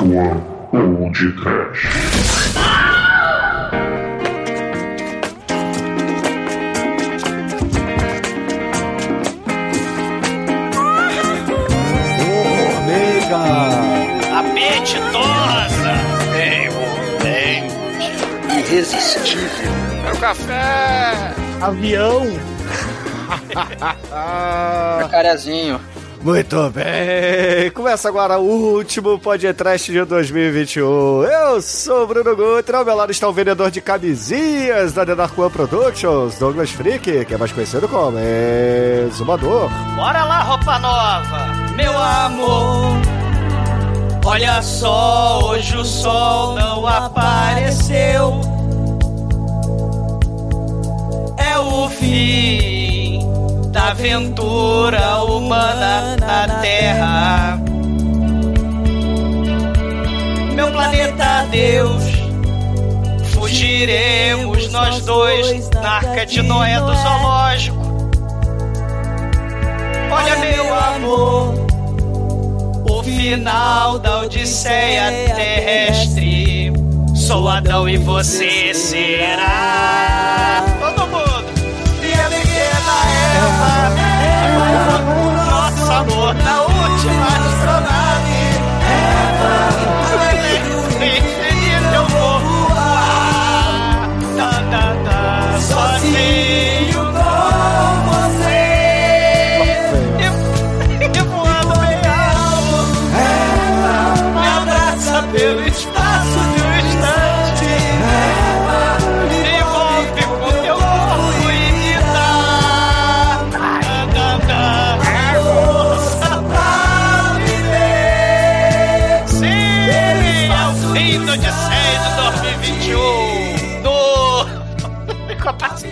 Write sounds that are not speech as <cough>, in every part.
One ou de Trash. Apetitosa! Envolvente! Irresistível! Quero café! Avião! <laughs> Carazinho! Muito bem, começa agora o último podcast de 2021. Eu sou o Bruno Guter, ao meu lado está o vendedor de camisinhas da The Dark One Productions, Douglas Freak, que é mais conhecido como Exumador. Bora lá, roupa nova! Meu amor, olha só, hoje o sol não apareceu. É o fim da aventura humana na Terra. Meu planeta Deus, fugiremos nós dois na arca de Noé do zoológico. Olha, meu amor, o final da Odisseia terrestre. Sou Adão e você será. Todo amor na última astronave.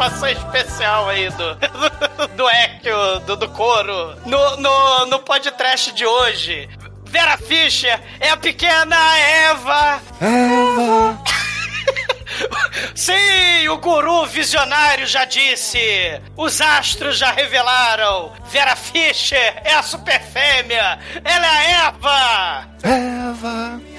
Participação especial aí do, <laughs> do Ekio, do, do Coro. No, no, no podcast de hoje. Vera Fischer é a pequena Eva. Eva! <laughs> Sim, o guru visionário já disse. Os astros já revelaram. Vera Fischer é a super fêmea. Ela é a Eva. Eva!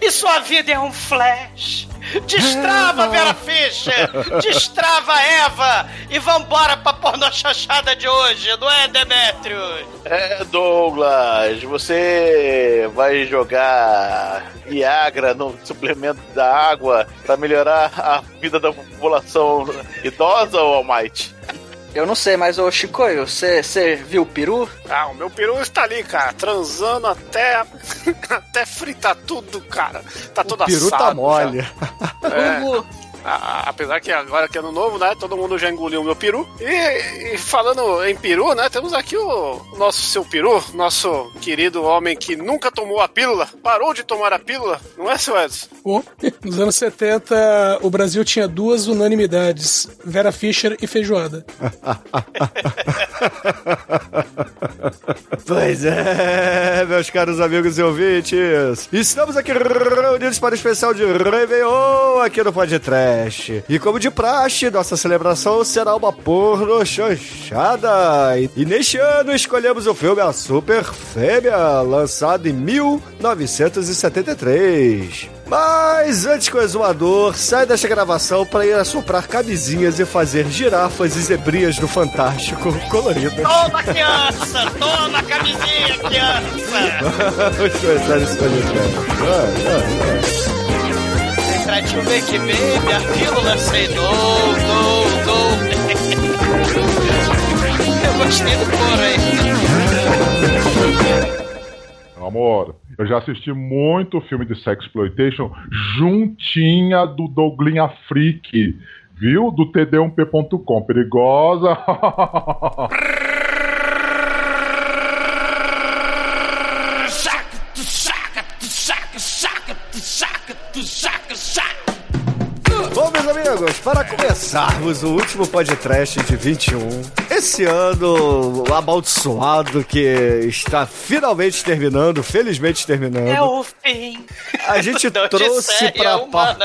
E sua vida é um flash. Destrava, Eva. Vera Fischer! Destrava, Eva! E vambora pra pornô chachada de hoje, não é, Demetrius? É, Douglas, você vai jogar Viagra no suplemento da água pra melhorar a vida da população idosa ou Almighty? Eu não sei, mas ô Chicoio, você viu o peru? Ah, o meu peru está ali, cara, transando até <laughs> até fritar tudo, cara. Tá todo O peru assado. tá mole. É. A- a- apesar que agora que é ano novo, né? Todo mundo já engoliu o meu peru. E, e falando em peru, né? Temos aqui o nosso seu peru, nosso querido homem que nunca tomou a pílula, parou de tomar a pílula, não é, seu Edson? Bom, nos anos 70, o Brasil tinha duas unanimidades: Vera Fischer e feijoada. <laughs> Pois é, meus caros amigos e ouvintes. Estamos aqui reunidos para o especial de Réveillon aqui no Podcast. E como de praxe, nossa celebração será uma porno chanchada. E, e neste ano escolhemos o filme A Super Fêmea, lançado em 1973. Mas antes que o exumador saia desta gravação para ir assoprar camisinhas e fazer girafas e zebrinhas do Fantástico coloridas. Toma, criança! Toma, camisinha, criança! Vamos começar esse podcast. Vai. Tentativa Make Baby, a pílula sei no, no, no. Eu gostei do coro aí. Amor, eu já assisti muito filme de sexploitation juntinha do Douglinha Freak, viu? Do td1p.com. Perigosa. <laughs> amigos, para começarmos o último podcast de 21, esse ano amaldiçoado que está finalmente terminando, felizmente terminando, É o fim. a gente <laughs> trouxe pra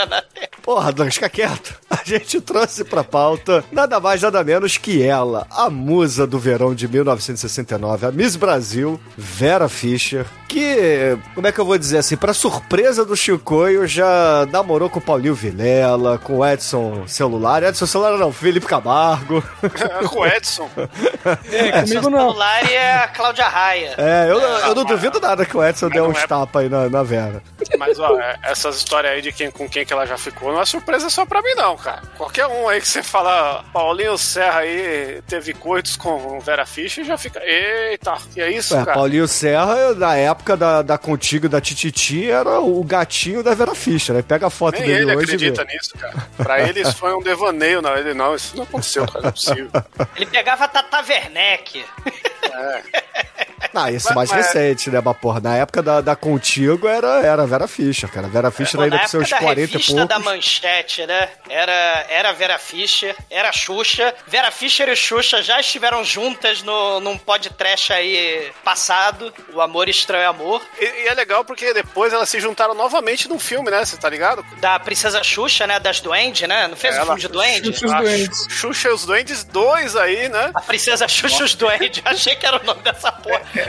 na Terra. Porra, Douglas, fica quieto. A gente trouxe pra pauta nada mais, nada menos que ela, a musa do verão de 1969, a Miss Brasil, Vera Fischer, que, como é que eu vou dizer assim, pra surpresa do Chicoio, já namorou com o Paulinho Vilela, com o Edson Celular. Edson Celular não, Felipe Camargo. Com o Edson. <laughs> É, comigo não. celular e a Cláudia Raia. É, eu, eu não duvido nada que o Edson Mas deu uns é- tapas aí na, na Vera. Mas, ó, é- essas histórias aí de quem, com quem que ela já ficou não é surpresa só pra mim, não, cara. Qualquer um aí que você fala, Paulinho Serra aí teve coitos com Vera Fischer, já fica, eita, e é isso, É, cara? Paulinho Serra, na época da, da Contigo da Tititi, era o gatinho da Vera Fischer, né? Pega a foto Nem dele ele hoje acredita nisso, cara. Pra eles foi um devaneio, não. Ele, não, isso não aconteceu, cara, não é possível. Ele pegava a Tata Werneck. <laughs> Ah, esse Mas- mais mas- recente, né, mas porra, na época da, da Contigo era, era Vera Fischer, cara. Vera Fischer Pô, ainda com seus da 40 e poucos. da Manchete, né? Era, era Vera Fischer, era Xuxa. Vera Fischer e Xuxa já estiveram juntas no, num podcast aí passado, O Amor Estranho Amor, E, e é legal porque depois elas se juntaram novamente num filme, né? Você tá ligado? da Princesa Xuxa, né? Das Duende, né? Não fez o Ela- filme de Duende? Xuxa- Os A Duendes. Xu- Xuxa e os Duendes 2 aí, né? A Princesa Xuxa e os Duende. Achei que era o nome dessa porra. É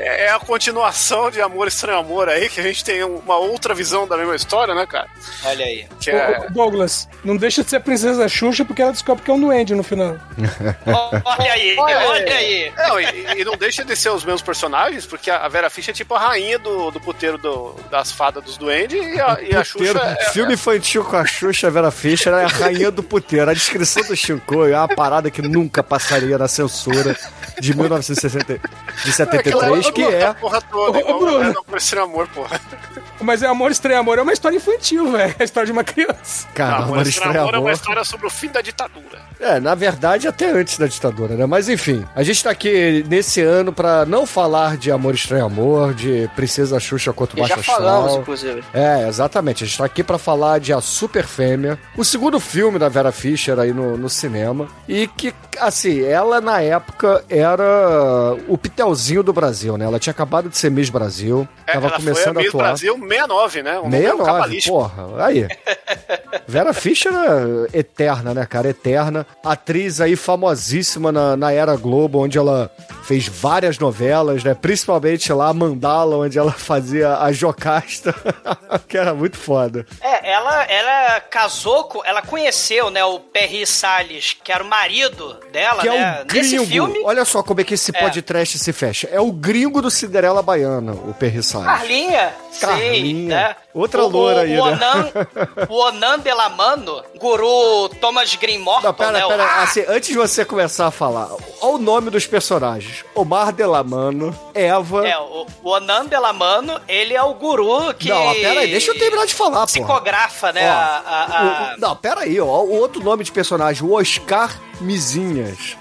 é a continuação de Amor Estranho Amor aí, que a gente tem uma outra visão da mesma história, né, cara? Olha aí. Que é... Douglas, não deixa de ser a princesa Xuxa porque ela descobre que é um duende no final. <laughs> Olha aí, olha aí. Não, e, e não deixa de ser os mesmos personagens, porque a Vera Fischer é tipo a rainha do, do puteiro do- das fadas dos duendes e a, e a Xuxa Puteiro, é, filme infantil com a Xuxa Vera Fischer é a rainha do puteiro. A descrição do Chico é uma parada que nunca passaria na censura de 1960, <laughs> de 73, que é a porra toda, Ô, igual ô, Bruno. é no Amor Estranho Amor, porra. Mas é Amor Estranho Amor é uma história infantil, velho. É a história de uma criança. Cara, Amor Amor Estranho Amor é uma história sobre o fim da ditadura. É, na verdade, até antes da ditadura, né? Mas enfim, a gente tá aqui nesse ano pra não falar de Amor Estranho Amor, de Princesa Xuxa contra o E Baixo já falamos, Astral. inclusive. É, exatamente. A gente tá aqui pra falar de A Super Fêmea, o segundo filme da Vera Fischer aí no, no cinema. E que, assim, ela na época era o pitelzinho do Brasil, né? Ela tinha acabado de ser Miss Brasil, É, tava ela começando foi a a Miss atuar. Brasil 69, né? Um número 69, cabalístico. porra, aí. <laughs> Vera Fischer é eterna, né, cara? Eterna. Atriz aí famosíssima na, na era Globo, onde ela fez várias novelas, né? Principalmente lá a Mandala, onde ela fazia a Jocasta, <laughs> que era muito foda. É, ela, ela casou com. Ela conheceu, né, o Perry Salles, que era o marido dela, Que né? é gringo. Nesse filme. Olha só como é que esse É. podcast se fecha. É o gringo do Cinderela Baiana, o Perry Salles. Carlinha, Carlinha. sim, né? Outra o, loura o, aí, o né? Onan, <laughs> o Onan Delamano, guru Thomas Green Morton, Não, pera, né? o- pera, assim, antes de você começar a falar, olha o nome dos personagens. Omar Delamano, Eva... É, o, o Onan Delamano, ele é o guru que... Não, pera aí, deixa eu terminar de falar, pô. Psicografa, né? Ó, a- a- a- O- não, pera aí, ó. O outro nome de personagem, o Oscar Mizinhas.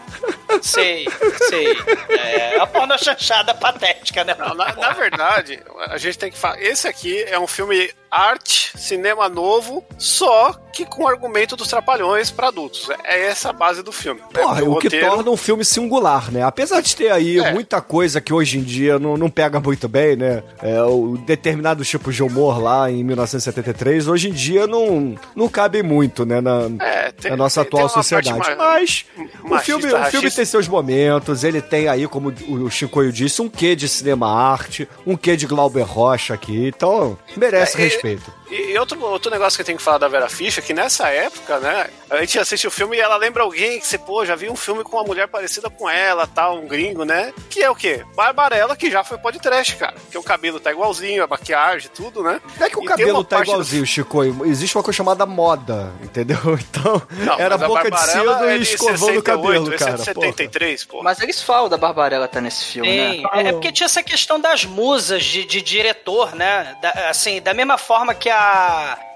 Sei, sei. É a porno chanchada patética, né? Não, na, na verdade, a gente tem que falar. Esse aqui é um filme arte, cinema novo, só que com argumento dos trapalhões pra adultos. É essa a base do filme. né? Porra, Porque o que roteiro- torna um filme singular, né? Apesar de ter aí É. muita coisa que hoje em dia não, não pega muito bem, né? É, o determinados tipos de humor lá em 1973, hoje em dia não, não cabe muito, né? Na, É, tem- na nossa atual sociedade. mais- Mas o machista, filme, o filme tem seus momentos, ele tem aí, como o Chicoio disse, um quê de cinema arte, um quê de Glauber Rocha aqui, então merece É, e- respeito. E, e outro, outro negócio que eu tenho que falar da Vera Fischer, que nessa época, né, a gente assiste o filme e ela lembra alguém que você, pô, já viu um filme com uma mulher parecida com ela, tal, um gringo, né? Que é o quê? Barbarella, que já foi podcast, cara. Que o cabelo tá igualzinho, a maquiagem, tudo, né? Não é que o E cabelo tá parte do- igualzinho, Chico. Existe uma coisa chamada moda, entendeu? <laughs> Então, Não, era boca de cedo é e de escovando o 68, cabelo, é cara. de porra. 73, pô. Mas eles falam da Barbarella tá nesse filme, Sim, né? é, é porque tinha essa questão das musas de, de diretor, né? Da- assim, da mesma forma que a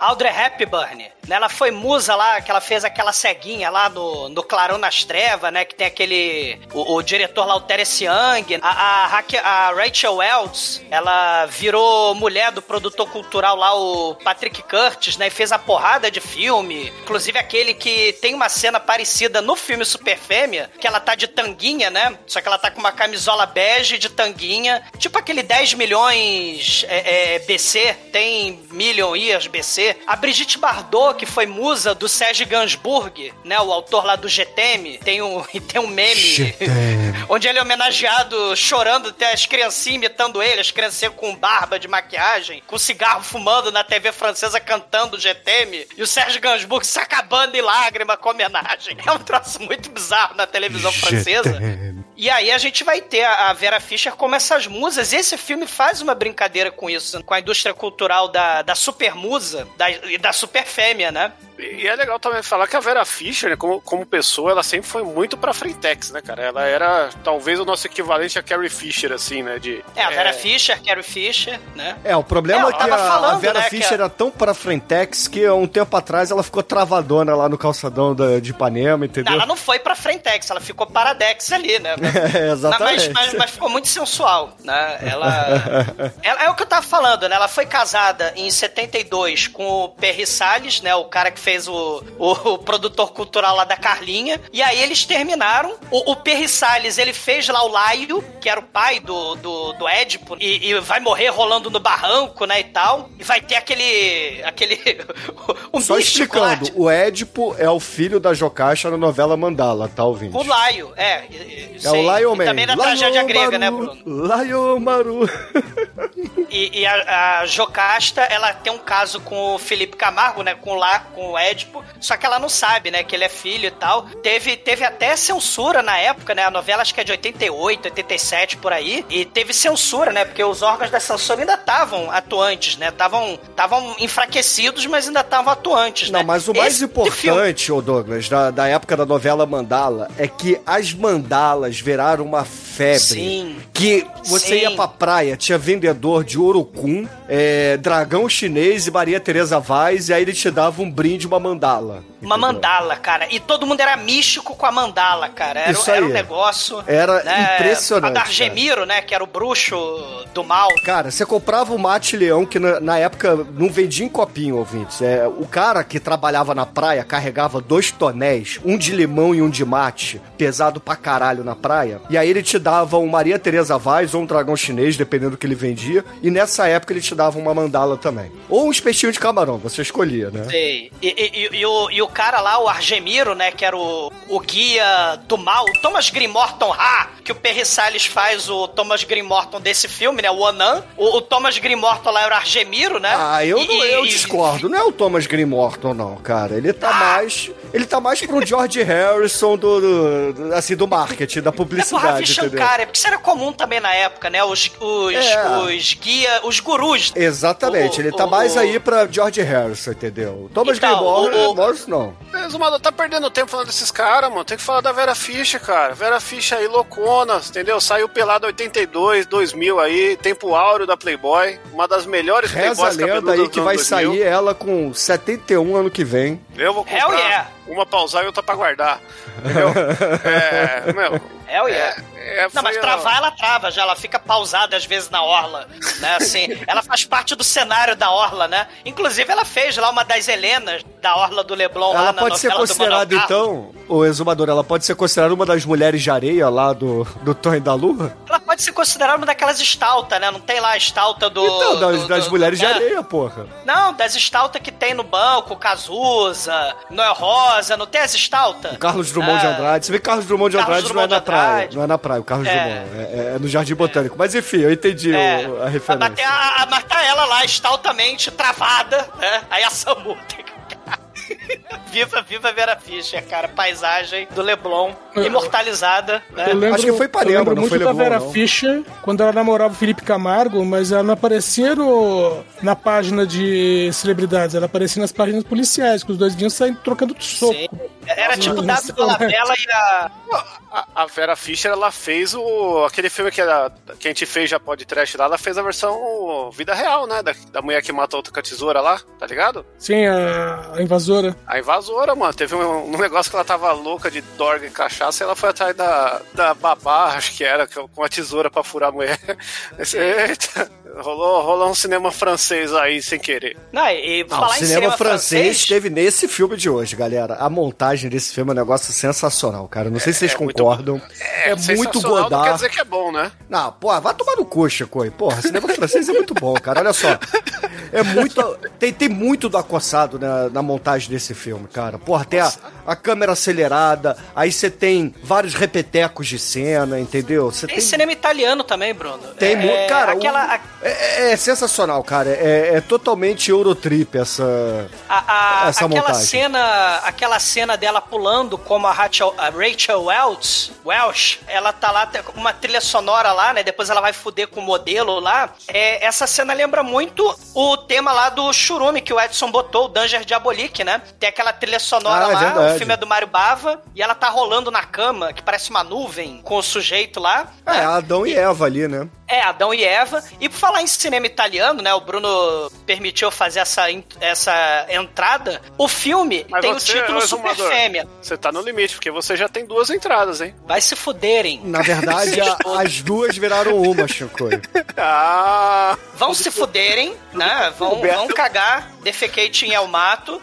Audrey Hepburn? Ela foi musa lá, que ela fez aquela ceguinha lá no, no Clarão nas Trevas, né? Que tem aquele... O, o diretor lá, o Terence Young. A, a, a Rachel Wells, ela virou mulher do produtor cultural lá, o Patrick Curtis, né? E fez a porrada de filme. Inclusive aquele que tem uma cena parecida no filme Super Fêmea, que ela tá de tanguinha, né? Só que ela tá com uma camisola bege de tanguinha. Tipo aquele 10 milhões é, é, BC, tem million ISBC. A Brigitte Bardot, que foi musa do Serge Gainsbourg, né? O autor lá do GTM. Tem um, <laughs> tem um meme <laughs> onde ele é homenageado chorando, tem as criancinhas imitando ele, as criancinhas com barba de maquiagem, com cigarro fumando na TV francesa cantando GTM. E o Serge Gainsbourg se acabando em lágrima com homenagem. <laughs> É um troço muito bizarro na televisão francesa. E aí a gente vai ter a Vera Fischer como essas musas. Esse filme faz uma brincadeira com isso, com a indústria cultural da, da super musa da, e da super fêmea, né? E é legal também falar que a Vera Fischer, né, como, como pessoa, ela sempre foi muito pra Frentex, né, cara? Ela era talvez o nosso equivalente a Carrie Fisher, assim, né? De, É, a Vera Fischer, Carrie Fischer, né? É, o problema É, é, que a, falando, a Vera né, Fischer a- era tão pra Frentex que um tempo atrás ela ficou travadona lá no calçadão da- de Ipanema, Não, entendeu? ela não foi pra Frentex, ela ficou paradex ali, né? <laughs> É, exatamente. Mas, mas- mas ficou muito sensual, né? Ela, <laughs> ela- É o que eu tava falando, né? Ela foi casada em 72 com o Perry Salles, né? O cara que fez o, o, o produtor cultural lá da Carlinha. E aí eles terminaram. O, o Perry Salles, ele fez lá o Laio, que era o pai do, do, do Édipo, e, e vai morrer rolando no barranco, né? E tal. E vai ter aquele. aquele. <laughs> um Só lá explicando, o Édipo é o filho da Jocasta na novela Mandala, tá ouvindo? O Laio, é. É o sei. Lion E Man. também da Lion tragédia grega, né, Maru, Bruno? Lion Maru. E, e a, a Jocasta, ela tem um caso com o Felipe Camargo, né? Com, lá, com o Édipo. Só que ela não sabe, né? Que ele é filho e tal. Teve, teve até censura na época, né? A novela acho que é de 88, 87, por aí. E teve censura, né? Porque os órgãos da censura ainda estavam atuantes, né? Estavam enfraquecidos, mas ainda estavam atuantes, Não, né? mas o mais Esse importante, ô Douglas, da, da época da novela Mandala, é que as mandalas viraram uma febre. Sim. Que você Sim. ia pra praia, tinha vendedor de Orocum, é, dragão chinês e Maria Tereza Vaz, e aí ele te dava um brinde, uma mandala. Uma entendeu? mandala, cara. E todo mundo era místico com a mandala, cara. Era, Isso era aí. um negócio. Era né? impressionante, A da Argemiro, né? Que era o bruxo do mal. Cara, você comprava o mate leão, que na, na época não vendia em copinho, ouvintes. É, o cara que trabalhava na praia carregava dois tonéis, um de limão e um de mate, pesado pra caralho na praia. E aí ele te dava um Maria Tereza Vaz ou um dragão chinês, dependendo do que ele vendia. E nessa época ele te dava uma mandala também. Ou um espetinho de camarão, você escolhia, né? Sei. E, e- e- e o, e o cara lá, o Argemiro, né? Que era o, o guia do mal, o Thomas Grimorton Ha, que o Perry Salles faz o Thomas Grimorton desse filme, né? O Onan. O, o Thomas Grimorton lá era o Argemiro, né? Ah, eu, não, eu discordo. Não é o Thomas Grimorton, não, cara. Ele tá mais. Ele tá mais pro George Harrison do, do- assim, do marketing, da É publicidade, entendeu? Shankar, é porque isso era comum também na época, né? Os, os, É. os guia, os gurus. Exatamente, O- ele tá o- mais aí pra George Harrison, entendeu? Thomas Então, Gilmore, o- o- Morris não. Exumado, tá perdendo tempo falando desses caras, mano. Tem que falar da Vera Fischer, cara. Vera Fischer aí, loucona, entendeu? Saiu pelada 82, 2000 aí, tempo áureo da Playboy. Uma das melhores Reza a Playboys lenda cabeludas aí que vai 2000. sair ela com 71 ano que vem. Eu vou comprar Hell yeah. Uma pra usar e outra pra guardar. Entendeu? <laughs> é, meu... Hell yeah. É, Não, foi mas travar ela trava já, ela fica pausada às vezes na orla, né? Assim, ela faz parte do cenário da orla, né? Inclusive ela fez lá uma das Helenas da orla do Leblon lá Ela na pode ser do considerada, então, o exumador, ela pode ser considerada uma das mulheres de areia lá do, do Torre da Lua? Ela pode ser considerada uma daquelas estaltas, né? Não tem lá a estalta do... Então, das, do- das do- mulheres de é. areia, porra. Não, das estaltas que tem no banco, Cazuza, Noel Rosa, não tem as estaltas? O Carlos Drummond de Ah, Andrade. Você vê que Carlos Drummond de Carlos Andrade não é na praia. Andrade. Não é na praia, o Carlos É. Drummond. É, é no Jardim Botânico. Mas enfim, eu entendi É, o- a mas referência. a, mas tá ela lá, estaltamente travada, né? Aí a Samu tem <laughs> Viva, viva Vera Fischer, cara. Paisagem do Leblon, imortalizada, né? Eu lembro, Acho que foi Ipanema, eu lembro não muito foi da Leblon, Vera não. Fischer quando ela namorava o Felipe Camargo, mas ela não aparecia no- na página de celebridades, ela aparecia nas páginas policiais, que os dois vinham saindo trocando soco. Sim. Era Sim. tipo Davi Falabella e a. A, a Vera Fischer, ela fez o aquele filme que, era, que a gente fez já pode trash lá, ela fez a versão vida real, né? Da, da mulher que mata outra com a tesoura lá, tá ligado? Sim, a, a invasora. A invasora, mano, teve um, um negócio que ela tava louca de dorga e cachaça e ela foi atrás da, da babá, acho que era, com a tesoura pra furar a mulher. <laughs> Eita, rolou, rolou um cinema francês aí sem querer. Não, e Não, falar o em cinema, cinema francês, francês. teve nesse filme de hoje, galera. A montagem desse filme é um negócio sensacional, cara. Não sei se vocês é muito- concordam. É, muito sensacional, Não quer Godard. dizer que é bom, né? Não, pô, vai tomar no cu, Chico. Porra, cinema francês é muito bom, cara. Olha só. é muito. tem, tem muito do acossado na, na montagem desse filme, cara. Porra, tem a, a câmera acelerada, aí você tem vários repetecos de cena, entendeu? Você Tem tem. cinema italiano também, Bruno. Tem é, muito. Cara, o- aquela, a- é, é sensacional, cara. É, é totalmente Eurotrip essa. A, a- Essa aquela montagem. cena, aquela cena dela pulando como a Rachel, a Rachel Welch, Welch, ela tá lá tem uma trilha sonora lá, né? Depois ela vai fuder com o modelo lá. É, essa cena lembra muito o tema lá do Churume que o Edson botou, o Danger Diabolique, né? Tem aquela trilha sonora Ah, é lá, verdade. O filme é do Mário Bava e ela tá rolando na cama, que parece uma nuvem com o sujeito lá. É, Adão e Eva ali, né? É, Adão e Eva. E por falar em cinema italiano, né? O Bruno permitiu fazer essa, essa entrada. O filme Mas tem o título ô, Super Fêmea. Você tá no limite, porque você já tem duas entradas, hein? Vai se fuderem. Na verdade, <laughs> a- as duas viraram uma, Chico. Ah! Vão se fuderem, né? Vão, vão cagar, defecate em El Mato.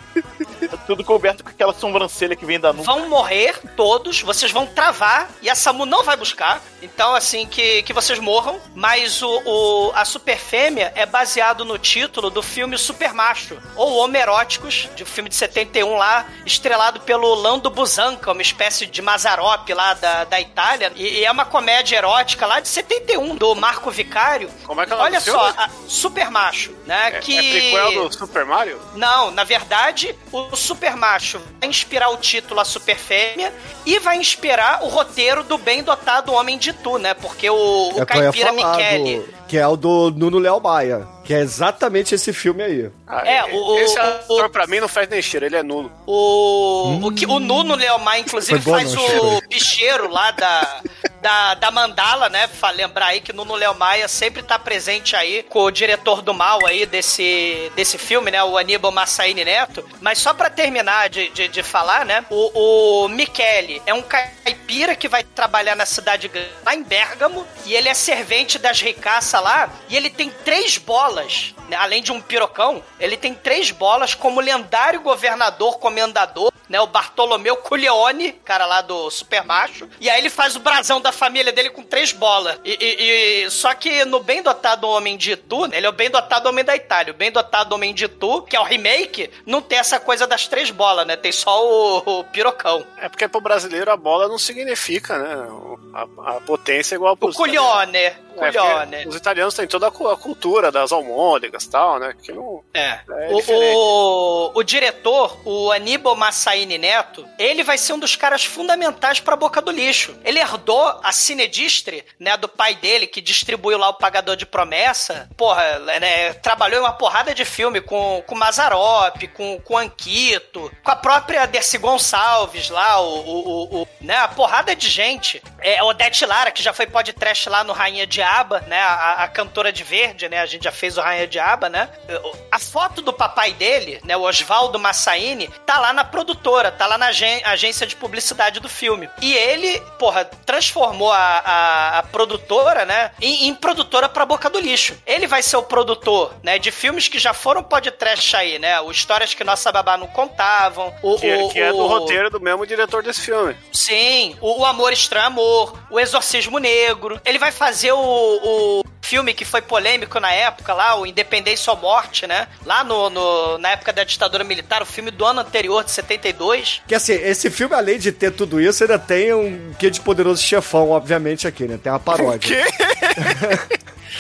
Tudo coberto com aquela sobrancelha que vem da nuca. Vão morrer todos, vocês vão travar e a Samu não vai buscar. Então, assim, que, que vocês morram. Mas o, o- a Super Fêmea é baseado no título do filme Super Macho, ou Homeróticos, de um filme de 71 lá, estrelado pelo Lando Busan, que é uma espécie de Mazarop lá da, da Itália. E, e é uma comédia erótica lá de 71, do Marco Vicário. Como é que é nome Olha só, a- Super Macho, né? É, que... é prequel do Super Mario? Não, na verdade, o Super Macho vai inspirar o título A Super Fêmea e vai inspirar o roteiro do bem dotado Homem de Tu, né? Porque o, o É o que eu ia Caipira Michele. do- que é o do Nuno Léo Maia. Que é exatamente esse filme aí. Ah, É, o- Esse o- ator, o- pra mim, não faz nem cheiro, ele é nulo. O, o, que, o Nuno Leomar, inclusive, Hum. Foi bom, faz não, o Chico? bicheiro lá da, <laughs> da, da Mandala, né? Lembrar aí que Nuno Leomaia sempre tá presente aí com o diretor do mal aí desse, desse filme, né? O Aníbal Massaini Neto. Mas só pra terminar de, de, de falar, né? O, o Michele é um caipira que vai trabalhar na cidade lá em Bérgamo, e ele é servente das ricaças lá, e ele tem três bolas, né? além de um pirocão, ele tem três bolas como lendário governador, comendador, né? O Bartolomeu Culeone, cara lá do Super Macho, e aí ele faz o brasão da família dele com três bolas. E, e- e- só que no bem dotado Homem de Tu, ele é o bem dotado Homem da Itália. O bem dotado Homem de Tu, que é o remake, não tem essa coisa das três bolas, né? Tem só o, o pirocão. É porque pro brasileiro a bola não significa, né? A, a potência é igual pro O Culione, É, Culione. porque os italianos têm toda a cu- a cultura das almôndegas e tal, né? Que não. É. É o, o, o diretor, o Aníbal Massaini Neto, ele vai ser um dos caras fundamentais pra Boca do Lixo. Ele herdou a Cinedistre, né, do pai dele, que distribuiu lá o Pagador de Promessa. Porra, né, trabalhou em uma porrada de filme com, com Mazarop, com, com Anquito, com a própria Dercy Gonçalves lá, o, o, o- o- né, a porrada de gente. É, Odete Lara, que já foi podcast lá no Rainha de Aba, né, a, a cantora de verde, né, a gente já fez o Rainha de Aba, né. A foto do papai dele, né, o Oswaldo Massaini, tá lá na produtora, tá lá na agência de publicidade do filme. E ele, porra, transformou a, a, a produtora, né, em, em produtora pra Boca do Lixo. Ele vai ser o produtor, né, de filmes que já foram podcast aí, né, o Histórias que Nossa Babá não contavam, o... Que, o- que é do o- roteiro do mesmo diretor desse filme. Sim, o, o Amor Estranho Amor, o Exorcismo Negro. Ele vai fazer o, o filme que foi polêmico na época lá, o Independência ou Morte, né? Lá no, no- na época da ditadura militar, o filme do ano anterior, de 72. Que assim, esse filme, além de ter tudo isso, ainda tem um quê de poderoso chefão, obviamente, aqui, né? Tem uma paródia. <laughs>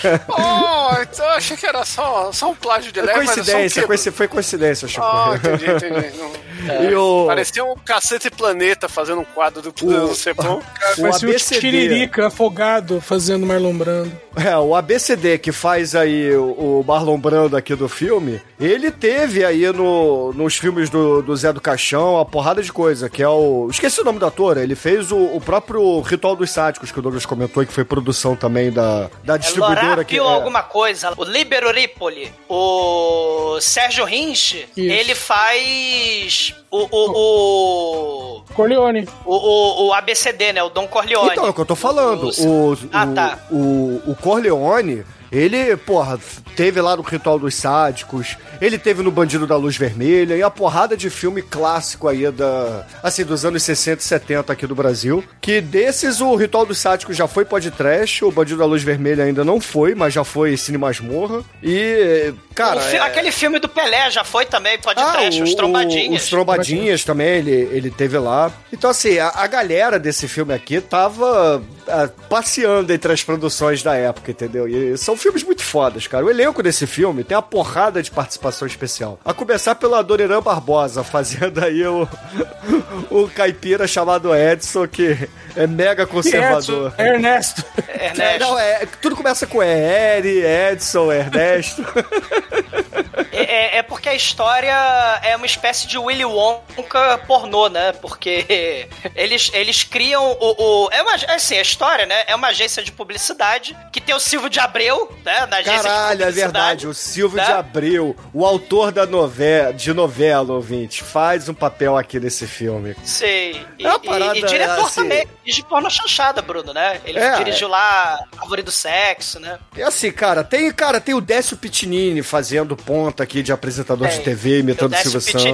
<laughs> oh, então eu achei que era só, só um plágio de Foi leve, mas é só um coincidência, coinci- foi coincidência, Chico. Ah, entendi, entendi. Não- <laughs> E o, Parecia um cacete planeta fazendo um quadro do Cepão. o Parecia o ABCD. Tiririca afogado fazendo Marlon Brando. É, o ABCD que faz aí o, o Marlon Brando aqui do filme, ele teve aí no, nos filmes do, do Zé do Caixão uma porrada de coisa, que é o... Esqueci o nome do ator, ele fez o, o próprio Ritual dos Sádicos, que o Douglas comentou, e que foi produção também da, da É distribuidora. Lorapio é, alguma coisa. O Libero Ripoli. O Sérgio Rins, ele faz o... o, o Corleone. o, o, o ABCD, né? O Don Corleone. Então, é o que eu tô falando. O- O, Ah, tá. o, o Corleone, Ele, porra, teve lá no Ritual dos Sádicos, ele teve no Bandido da Luz Vermelha e a porrada de filme clássico aí da, assim, dos anos 60 e 70 aqui do Brasil. Que desses o Ritual dos Sádicos já foi podcast, o Bandido da Luz Vermelha ainda não foi, mas já foi Cine Masmorra. E, cara. Fi- é- Aquele filme do Pelé já foi também, pode trash, os trombadinhas. Os trombadinhas também, ele, ele teve lá. Então, assim, a, a galera desse filme aqui tava ah, passeando entre as produções da época, entendeu? E são filmes muito fodas, cara. O elenco desse filme tem uma porrada de participação especial. A começar pelo Adoniran Barbosa, fazendo aí o, o caipira chamado Edson, que é mega conservador. Edson, Ernesto. É, Ernesto. não, é, tudo começa com Eri, Edson, Ernesto. <laughs> É, é- é porque a história é uma espécie de Willy Wonka pornô, né? Porque <laughs> eles, eles criam o, o- É uma. Assim, a história, né? É uma agência de publicidade que tem o Silvio de Abreu, né? Na agência Caralho, é verdade. O Silvio né? de Abreu, o autor da novela, de novela, ouvinte, faz um papel aqui nesse filme. Sei. E, É uma e- parada, e diretor assim- também. De porno chanchada, Bruno, né? Ele É, dirigiu lá Árvore do Sexo, né? E assim, cara, tem, cara, tem o Décio Pitinini fazendo ponta aqui de apresentador de Tem. TV, imitando Silvio Santos.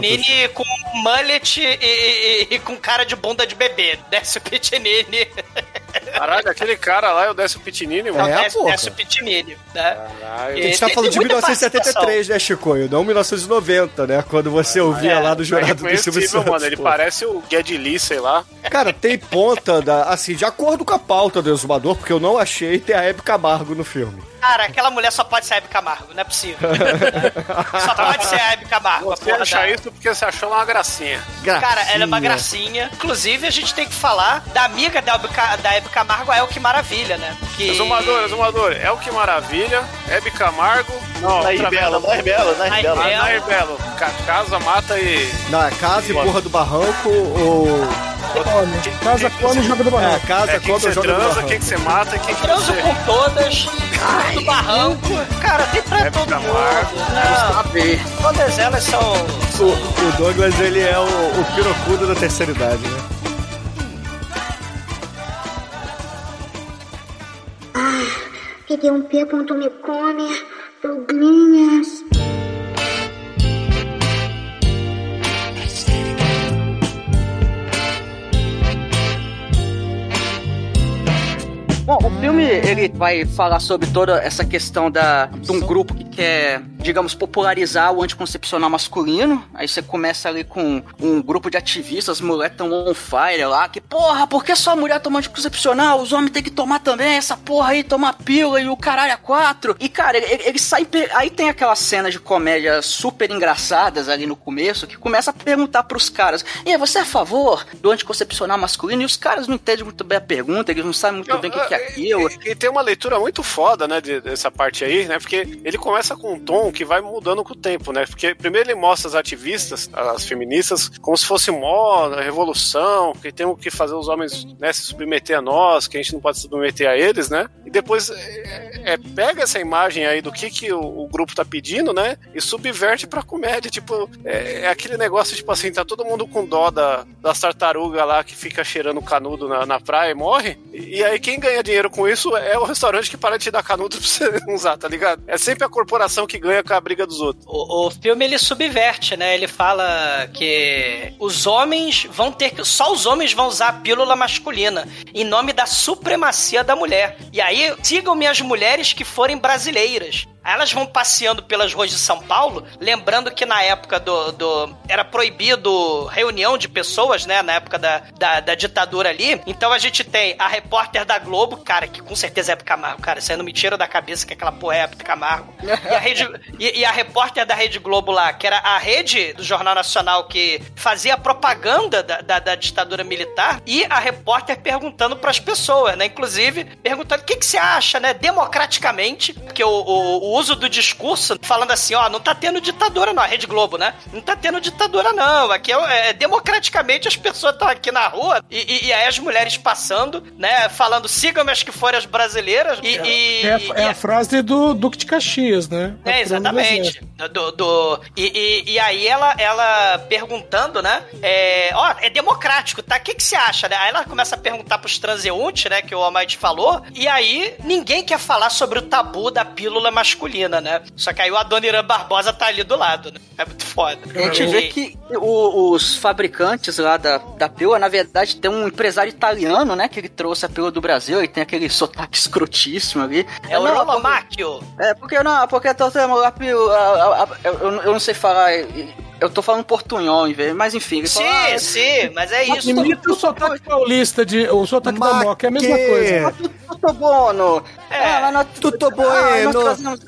Com mullet e, e- e com cara de bunda de bebê. Décio Pitinini. <laughs> Caralho, aquele cara lá é o Décio Pitinini, É, mano. Décio, porra. Décio Pitinini, né? Caralho. A gente tá Tem- falando tem de muita 1973, né, Chicoio? Não 1990, né? Quando você ouvia é, lá do É jurado do Silvio Santos. mano. Ele pô. parece o Lee, sei lá. Cara, tem ponta, da, assim, de acordo com a pauta do Exumador, porque eu não achei, tem a Hebe Camargo no filme. Cara, aquela mulher só pode ser a Hebe Camargo, não é possível. <laughs> só pode ser a Hebe Camargo. Você acha da- isso porque você achou uma gracinha. Cara, ela é uma Gracinha. gracinha. Inclusive, a gente tem que falar da amiga da Hebe, da Hebe Camargo, a El Que Maravilha, né? Que... Exumador, exumador. É o que maravilha. Hebe Camargo. Não, Nair Belo. Nair Belo, Nair Belo. Ah, Nair Belo. Ca- casa, mata e. Na é casa e porra do barranco, ou. Come. Casa come e joga do É, barranco. casa, É quem que come joga transa, barranco. quem que você mata quem que Transo você. com todas, do barranco. Cara, tem pra Hebe todo mundo. Não, Saber. todas elas são... O, o Douglas, ele é o, o pirocudo da terceira idade, né? Peguei um P.me come, Douglinhas. Bom, o filme ele vai falar sobre toda essa questão da, de um grupo que quer, digamos, popularizar o anticoncepcional masculino. Aí você começa ali com um grupo de ativistas, mulher tão on fire lá, que porra, por que só a mulher toma anticoncepcional? Os homens têm que tomar também essa porra aí, tomar pílula e o caralho a quatro. E cara, ele, ele sai. pe- Aí tem aquelas cenas de comédia super engraçadas ali no começo que começa a perguntar pros caras: E você é a favor do anticoncepcional masculino? E os caras não entendem muito bem a pergunta, eles não sabem muito bem o que, que é E, e tem uma leitura muito foda, né, de- dessa parte aí, né? Porque ele começa com um tom que vai mudando com o tempo, né? Porque primeiro ele mostra as ativistas, as feministas, como se fosse moda, revolução, que temos que fazer os homens né, se submeter a nós, que a gente não pode se submeter a eles, né? E depois é, é, pega essa imagem aí do que, que o, o grupo tá pedindo, né? E subverte pra comédia. Tipo, é, é aquele negócio, tipo assim, tá todo mundo com dó da, das tartarugas lá que fica cheirando canudo na, na praia e morre. E, e aí quem ganha dinheiro com isso é o restaurante que para de te dar canudo <laughs> pra você usar, tá ligado? É sempre a corporação que ganha com a briga dos outros. O, o filme ele subverte, né? Ele fala que os homens vão ter que. Só os homens vão usar a pílula masculina em nome da supremacia da mulher. E aí, sigam-me as mulheres que forem brasileiras. Aí Elas vão passeando pelas ruas de São Paulo, lembrando que na época do. do- era proibido reunião de pessoas, né? Na época da, da, da ditadura ali. Então a gente tem a repórter da Globo, cara, que com certeza é Hebe Camargo, cara. Isso aí não me tira da cabeça que aquela porra é Hebe Camargo. E a, <laughs> rede, e, e a repórter da Rede Globo lá, que era a rede do Jornal Nacional que fazia propaganda da, da, da ditadura militar, e a repórter perguntando pras pessoas, né? Inclusive, perguntando o que, que você acha, né? Democraticamente, porque o, o, o uso do discurso falando assim, ó, não tá tendo ditadura não, a Rede Globo, né? Não tá tendo ditadura não, aqui é, é democraticamente as pessoas estão aqui na rua e, e- e aí as mulheres passando, né, falando sigam-me as que forem as brasileiras e... e- É, a- é a frase do Duque de Caxias, né? é, exatamente. Do, do- e aí ela, ela perguntando, né? É, ó, é democrático, tá? O que, que você acha, né? Aí ela começa a perguntar pros transeuntes, né? Que o Almighty falou. E aí ninguém quer falar sobre o tabu da pílula masculina, né? Só que aí o Adoniran Barbosa tá ali do lado, né? É muito foda. A gente vê que o- os fabricantes lá da, da pílula, na verdade, tem um empresário italiano, né? Que ele trouxe a pílula do Brasil, ele tem aquele <laughs> sotaque escrotíssimo ali. É o Rolomacchio. É, porque não, porque eu, eu- eu não sei falar. Eu tô falando portunhol em vez, mas enfim. Sim, fala, ah, sim, mas é isso. Imita o sotaque paulista, de, o sotaque da Mas Moca, é a mesma que- coisa. Tudo bono. É, mas nós- tudo Ah, nós bueno. trazemos,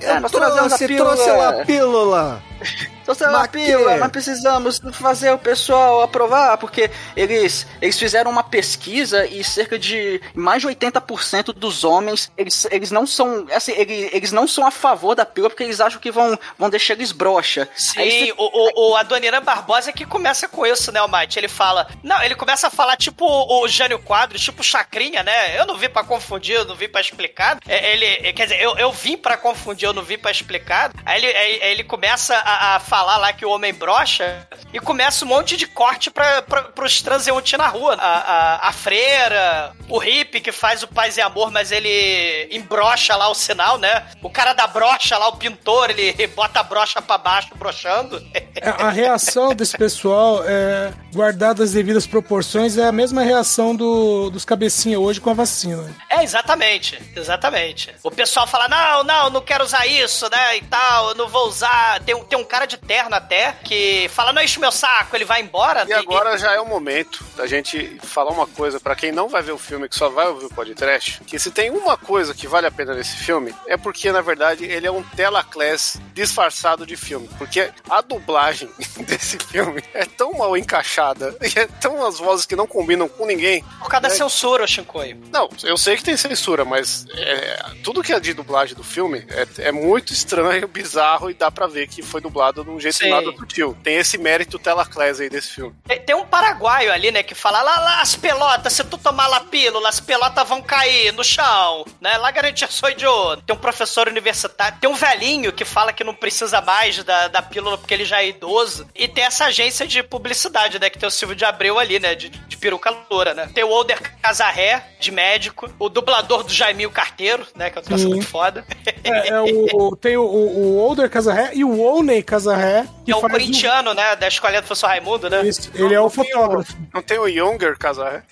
é, nós trazemos a Trouxe, pílula. trouxe lá a pílula. A Mas pílula, nós precisamos fazer o pessoal aprovar, porque eles, eles fizeram uma pesquisa e cerca de mais de 80% dos homens, eles, eles não são, assim, eles, eles não são a favor da pílula porque eles acham que vão, vão deixar eles broxa. Aí Sim, você- o, o, o Adoniran Barbosa que começa com isso, né, Almighty? Ele fala. Não, ele começa a falar tipo o Jânio Quadros, tipo Chacrinha, né? Eu não vim pra confundir, eu não vim pra explicar. É, Ele, é, quer dizer, eu, eu vim pra confundir, eu não vim pra explicar. Aí ele, aí- aí ele começa a, a falar lá que o homem brocha e começa um monte de corte pra, pra, pros transeuntes na rua. A, a, a freira, o hippie que faz o paz e amor, mas ele embrocha lá o sinal, né? O cara da brocha lá, o pintor, ele <laughs> bota a brocha pra baixo, brochando. É, A reação desse pessoal, é, guardada as devidas proporções, é a mesma reação do, dos cabecinha hoje com a vacina. É, exatamente, exatamente. O pessoal fala, não, não, não quero usar isso, né, e tal, eu não vou usar. Tem, um- tem um cara de terno até, que fala, não enche meu saco, ele vai embora. E agora já é o momento da gente falar uma coisa pra quem não vai ver o filme, que só vai ouvir o podcast, que se tem uma coisa que vale a pena nesse filme, é porque, na verdade, ele é um telaclass disfarçado de filme. Porque a dublagem <laughs> desse filme é tão mal encaixada, <laughs> e é tão as vozes que não combinam com ninguém. Por causa da né? censura, o Shinkoio. Não, eu sei que tem censura, mas é, tudo que é de dublagem do filme é, é muito estranho, <laughs> bizarro e dá pra ver que foi dublado de um jeito Sim. nada sutil. Tem esse mérito telaclass aí desse filme. Tem, tem um paraguaio ali, né, que fala, lá, lá, as pelotas, se tu tomar lá pílula, as pelotas vão cair no chão, né, lá garantia sou idiota. Tem um professor universitário, tem um velhinho que fala que não precisa mais da, da pílula porque ele já é idoso, e tem essa agência de publicidade, né, que tem o Silvio de Abreu ali, né, de, de peruca loura, né. Tem o Older Casarré, de médico, o dublador do Jaiminho Carteiro, né, que eu troço Sim. muito foda. É, é o, <laughs> tem o, o, Older Casarré e o Oney Casarré, que é o faz corintiano, né, da escolinha do professor Raimundo, né. Isso, ele é o fotógrafo. Não tem o Younger Casarré?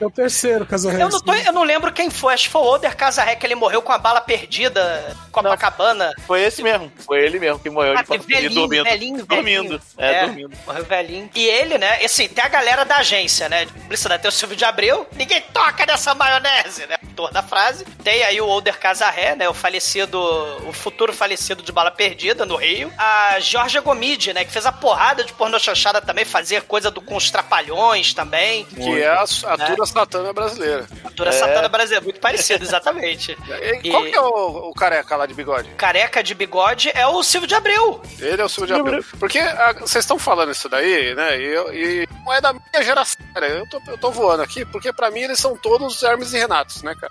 É o terceiro Casarré. Eu não, tô- eu não lembro quem foi, acho que foi o Oder Casarré, que ele morreu com a bala perdida, Copacabana. Foi esse mesmo. Foi ele mesmo que morreu Ah, de velhinho, dormindo. velhinho, dormindo. velhinho. É, dormindo. Morreu velhinho. E ele, né, assim, tem a galera da agência, né, publicidade, tem o Silvio de Abreu, ninguém toca nessa maionese, né, da frase. Tem aí o Older Casarré, né, o falecido, o futuro falecido de bala perdida no Rio. A Georgia Gomide, né, que fez a porrada de pornô chanchada também, fazia coisa do com os trapalhões também. Que é a, a Né? Dura Satana brasileira. Cultura satana brasileira, muito parecido, exatamente. <laughs> E qual que é o, o careca lá de bigode? Careca de bigode é o Silvio de Abreu. Ele é o Silvio de Abreu. Porque ah, vocês estão falando isso daí, né? E, eu- e não é da minha geração. Cara. Eu tô, eu tô voando aqui, porque pra mim eles são todos Hermes e Renatos, né, cara?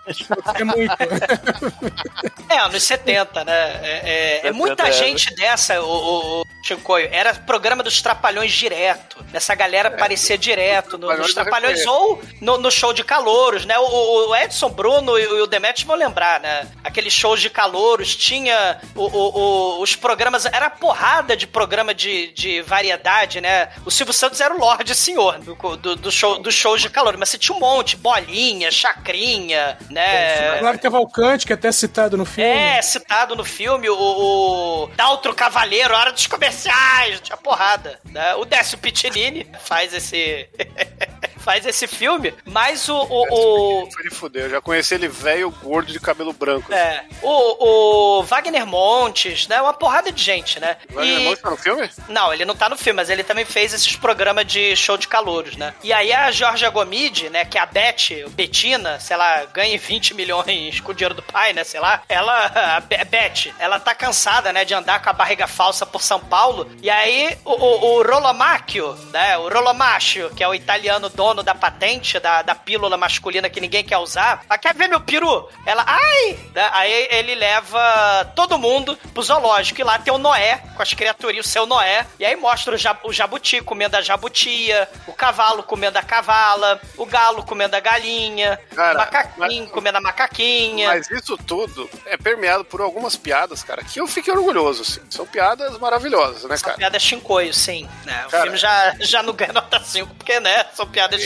É muito. <laughs> É, anos 70, né? É, é- é 70, muita é. gente dessa, o, o, o Chicoio. Era programa dos Trapalhões direto. Essa galera aparecia direto no, nos Trapalhões reconheço. ou no, no show de calouros, né? O, o Edson Bruno e o Demet vão lembrar, né? Aqueles shows de calouros, tinha o, o- o- os programas, era porrada de programa de, de variedade, né? O Silvio Santos era o Lorde Senhor do, do, do show, dos shows de calor, mas você tinha um monte, bolinha, chacrinha, né? Flávio Cavalcante, que é até citado no filme. É, citado no filme, o, o Daltro Cavaleiro, a hora dos comerciais, tinha porrada. Né? O Décio Pitinini faz esse. <laughs> faz esse filme, mas o. o, o Foi de fuder, eu já conheci ele velho, gordo, de cabelo branco. é, o, o Wagner Montes, né? Uma porrada de gente, né? Wagner Montes tá no filme? Não, ele não tá no filme, mas ele também fez esses programas de show de calouros, né? E aí a Georgia Gomide, né, que é a Beth, Betina, sei lá, ganha 20 milhões com o dinheiro do pai, né, sei lá, ela, a Be- Beth, ela tá cansada, né, de andar com a barriga falsa por São Paulo, e aí o, o, o Rolomacchio, né, o Rolomacchio, que é o italiano dono da patente da, da pílula masculina que ninguém quer usar, ela quer ver meu peru? Ela, ai! Aí ele leva todo mundo pro zoológico, e lá tem o Noé, com as criaturinhas, o seu Noé, e aí mostra o, jab- o jabuti comendo a jabutia, o cavalo comendo a cavala, o galo comendo a galinha, Cara, o macaquinho comendo a macaquinha. Mas isso tudo é permeado por algumas piadas, cara, que eu fiquei orgulhoso, assim. São piadas maravilhosas, né, cara? Piada chincoio, sim. Né? O Cara, filme já, já não ganha nota 5, porque, né, são piadas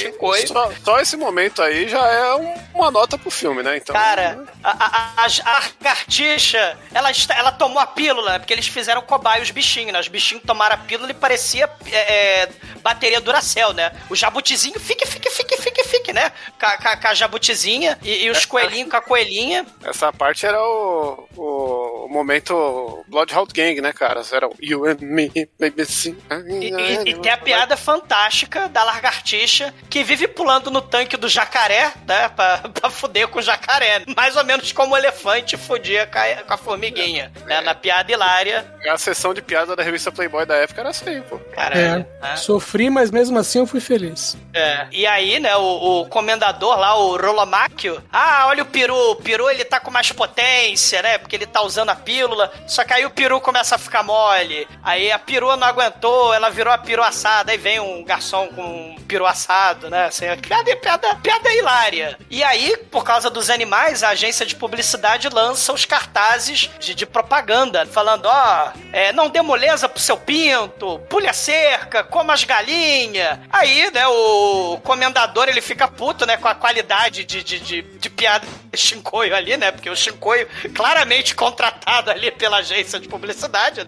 Só, só esse momento aí já é um- uma nota pro filme, né? Então, Cara, a, a, a, a carticha, ela, ela tomou a pílula, né? Porque eles fizeram cobaia os bichinhos, né? Os bichinhos tomaram a pílula e parecia é, é, bateria Duracell, né? O jabutizinho, fique, fique, fique, fique, fique, né? Com a, com a- jabutizinha e, e os coelhinhos com a coelhinha. essa parte era o, o, o momento Bloodhound Gang, né, cara? Era o You and Me, baby, sim. E, e- e tem a piada fantástica da lagartixa que vive pulando no tanque do jacaré, né? Pra, <laughs> pra fuder com o jacaré. Mais ou menos como o elefante fudia com a, com a formiguinha. Né? Na piada hilária. A sessão de piada da revista Playboy da época era assim, pô. Caralho. É, né? sofri, mas mesmo assim eu fui feliz. É. E aí, né, o, o comendador lá, o Rolomacchio, ah, olha o peru, o peru ele tá com mais potência, né, porque ele tá usando a pílula, só que aí o peru começa a ficar mole, aí a perua não aguentou, ela virou a peru assada, aí vem um garçom com um peru assado, né, assim, piada, piada, piada hilária. E aí, por causa dos animais, a agência de publicidade lança os cartazes de, de propaganda, falando, ó, é, não dê moleza pro seu pinto, pule a cerca, coma as galinhas. Aí, né, o comendador, ele fica puto, né, com a qualidade de, de, de, de piada chincoio ali, né, porque o chincoio claramente contratado ali pela agência de publicidade.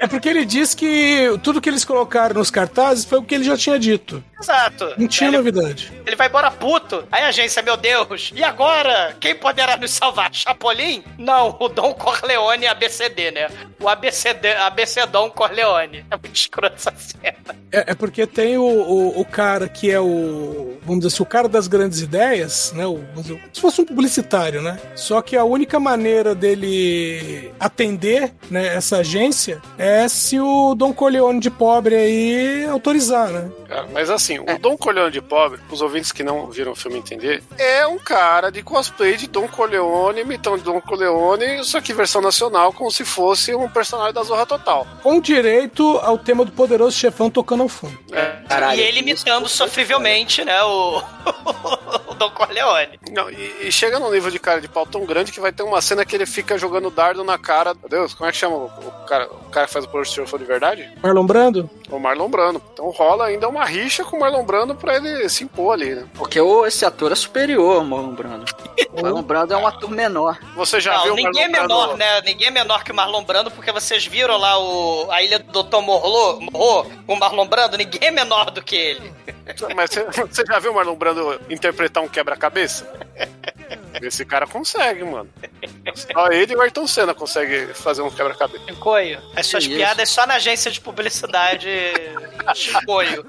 É porque ele diz que tudo que eles colocaram nos cartazes foi o que ele já tinha dito. Exato. Não tinha ele, novidade. ele vai embora puto. Aí a agência, meu Deus, e agora? Quem poderá nos salvar? Chapolin? Não, o Dom Corleone ABCD, né? O ABCD, ABC Dom Corleone. É muito escroto essa cena. É, é porque tem o, o, o cara que é o. Vamos dizer assim, o cara das grandes ideias, né? O, se fosse um publicitário, né? Só que a única maneira dele atender né, essa agência é se o Dom Corleone de pobre aí autorizar, né? Cara, mas assim, o Dom Corleone de pobre, os ouvintes que não viram o filme entender, é um cara de cosplay de Dom Corleone, imitando Dom Corleone, só que versão nacional, como se fosse um personagem da Zorra Total. Com direito ao tema do poderoso chefão tocando ao fundo. É. Caralho, e ele imitando sofrivelmente, né, o, <laughs> o Dom Corleone. Não, e, e chega num nível de cara de pau tão grande que vai ter uma cena que ele fica jogando dardo na cara. Meu Deus, como é que chama o, o cara, o cara que faz o Poderoso Chefão de verdade? Marlon Brando? O Marlon Brando. Então rola ainda uma rixa com o Marlon Brando pra ele se impor ali, né? Porque o, esse ator é superior ao Marlon Brando. O Marlon Brando é um ator menor. Você já Não, viu o ninguém é Marlon menor, Brando? né? Ninguém é menor que o Marlon Brando, porque vocês viram lá o, a ilha do Dr. Morro com o Marlon Brando, ninguém é menor do que ele. Mas você, você já viu o Marlon Brando interpretar um quebra-cabeça? <laughs> Esse cara consegue, mano. Só ele e o Ayrton Senna consegue fazer um quebra-cabeça. Chicoio. As suas Que isso? piadas só na agência de publicidade Chicoio.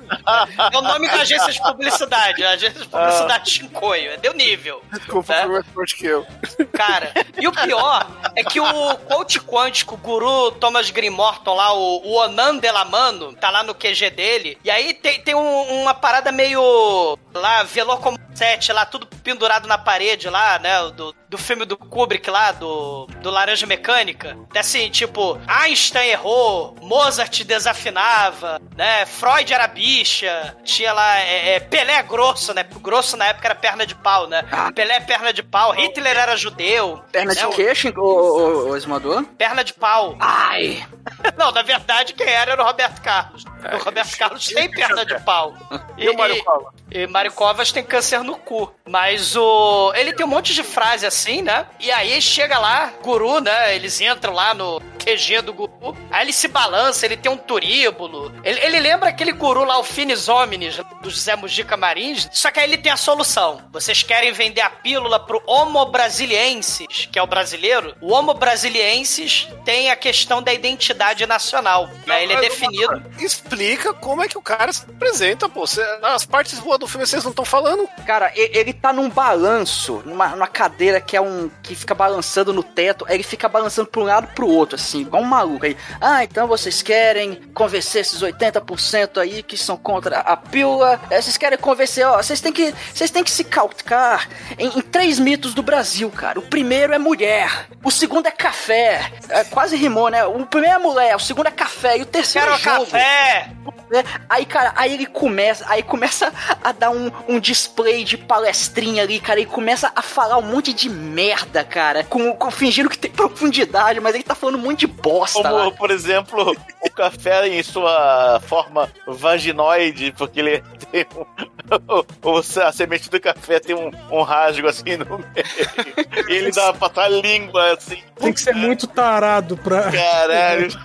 É o nome da agência de publicidade, a agência de publicidade Chicoio. Deu nível. Desculpa, É? foi mais forte que eu. Cara, e o pior é que o coach quântico, o guru Thomas Green Morton lá, o, o Onan Delamano, tá lá no QG dele. E aí tem, tem um- uma parada meio lá, Velocomo 7 lá, tudo pendurado na parede lá, né? Do, do filme do Kubrick lá, do, do Laranja Mecânica. Assim, tipo, Einstein errou, Mozart desafinava, né? Freud era bicha, tinha lá é, é, Pelé grosso, né? Grosso na época era perna de pau, né? Pelé é perna de pau, Hitler era judeu. Perna né? de queixo, ô, Esmador? Perna de pau. Ai! <laughs> Não, na verdade, quem era era o Roberto Carlos. o Roberto Carlos tem perna de pau. <laughs> E o Mário Covas? E Mário Covas tem câncer no cu. Mas o. Ele tem um monte de frase assim, né? E aí chega lá, guru, né? Eles entram lá no. QG do guru. Aí ele se balança, ele tem um turíbulo. Ele, ele lembra aquele guru lá, o Finis Homines, do José Mujica Marins. Só que aí ele tem a solução. Vocês querem vender a pílula pro Homo Brasiliensis, que é o brasileiro? O Homo Brasiliensis tem a questão da identidade nacional. Né? Ele é definido. Explica como é que o cara se apresenta, pô. As partes boas do filme vocês não estão falando. Cara, ele tá num balanço, numa, numa cadeira que é um. que fica balançando no teto, aí ele fica balançando pra um lado pro outro, assim, igual um maluco. Aí, ah, então vocês querem convencer esses 80% aí que são contra a pílula. É, vocês querem convencer, ó, vocês têm que. Vocês têm que se calcar em, em três mitos do Brasil, cara. O primeiro é mulher, o segundo é café. É, quase rimou, né? O primeiro é mulher, o segundo é café e o terceiro Quero é jogo. café! né? Aí, cara, aí ele começa, aí começa a dar um, um display de palestrinha ali, cara, e começa a falar um monte de merda, cara, com, com- fingindo que tem profundidade, mas ele tá falando um monte de bosta Como, lá. por exemplo, o café em sua forma vaginoide, porque ele tem um, <laughs> o- a semente do café tem um, um rasgo assim no meio. E ele dá pra trás a língua assim. Tem que ser muito tarado pra. Caralho. <laughs>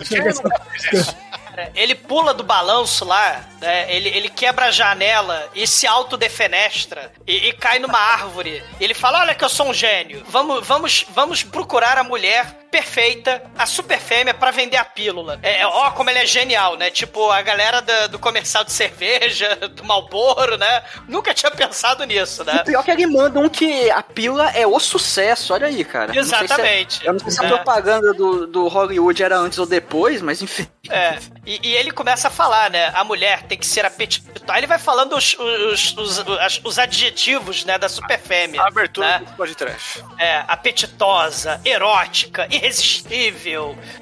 <laughs> essa- Ele pula do balanço lá, né? Ele, ele quebra a janela e se autodefenestra e, e cai numa árvore. Ele fala: Olha, que eu sou um gênio. Vamos, vamos, vamos procurar a mulher perfeita, a super fêmea, pra vender a pílula. É, é, ó, como ele é genial, né? Tipo, a galera da- do comercial de cerveja, <laughs> do Malboro, né? Nunca tinha pensado nisso, né? O pior é que ele manda um que a pílula é o sucesso, olha aí, cara. Não sei se é- Exatamente. eu não sei se a É. propaganda do, do Hollywood era antes ou depois, mas enfim. É, e, e ele começa a falar, né? A mulher tem que ser apetitosa. Aí ele vai falando os, os, os, os- os adjetivos, né, da super fêmea. A abertura né? do pode trash. É, apetitosa, erótica, irresistível,